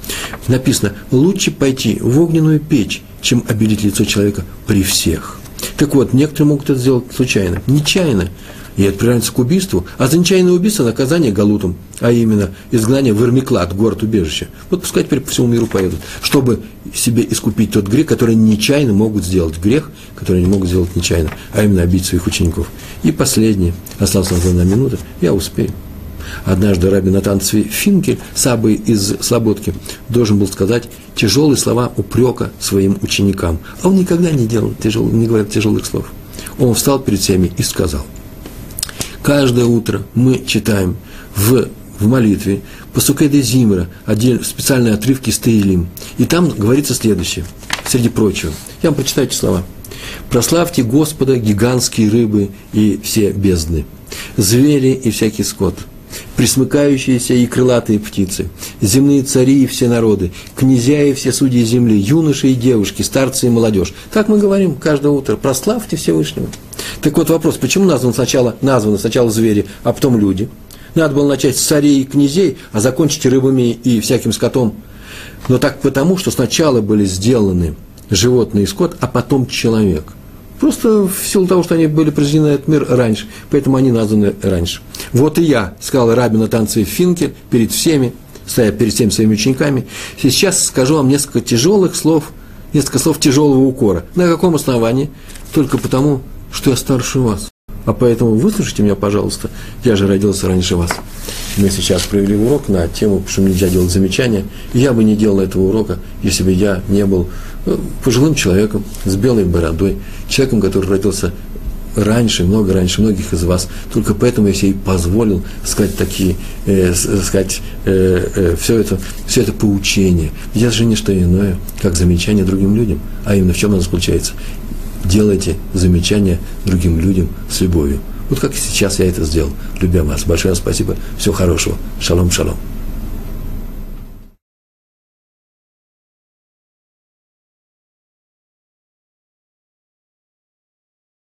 Написано, лучше пойти в огненную печь, чем обелить лицо человека при всех. Так вот, некоторые могут это сделать случайно, нечаянно и это приравнивается к убийству, а за нечаянное убийство наказание галутом, а именно изгнание в Эрмиклад, город-убежище. Вот пускай теперь по всему миру поедут, чтобы себе искупить тот грех, который нечаянно могут сделать. Грех, который они могут сделать нечаянно, а именно обидеть своих учеников. И последнее, осталась нам одна минута, я успею. Однажды Раби Натан Финкель, Сабы из Слободки, должен был сказать тяжелые слова упрека своим ученикам. А он никогда не делал тяжелых, не говорит тяжелых слов. Он встал перед всеми и сказал, каждое утро мы читаем в, в молитве Пасукеда Зимра, отдельно, специальные отрывки из Таилим. И там говорится следующее, среди прочего. Я вам прочитаю эти слова. «Прославьте Господа, гигантские рыбы и все бездны, звери и всякий скот, присмыкающиеся и крылатые птицы, земные цари и все народы, князья и все судьи земли, юноши и девушки, старцы и молодежь. Так мы говорим каждое утро. Прославьте Всевышнего. Так вот вопрос, почему названы сначала, названы сначала звери, а потом люди? Надо было начать с царей и князей, а закончить рыбами и всяким скотом. Но так потому, что сначала были сделаны животные и скот, а потом человек – Просто в силу того, что они были произведены на этот мир раньше, поэтому они названы раньше. Вот и я, сказал Рабин танце Финкель перед всеми, стоя перед всеми своими учениками, сейчас скажу вам несколько тяжелых слов, несколько слов тяжелого укора. На каком основании? Только потому, что я старше вас. А поэтому выслушайте меня, пожалуйста, я же родился раньше вас. Мы сейчас провели урок на тему, что нельзя делать замечания. Я бы не делал этого урока, если бы я не был пожилым человеком с белой бородой, человеком, который родился раньше, много раньше многих из вас. Только поэтому я себе позволил сказать такие, э, сказать э, э, все, это, все это поучение. Я же не что иное, как замечание другим людям. А именно в чем оно заключается? Делайте замечания другим людям с любовью. Вот как сейчас я это сделал, любя вас. Большое спасибо. Всего хорошего. Шалом, шалом.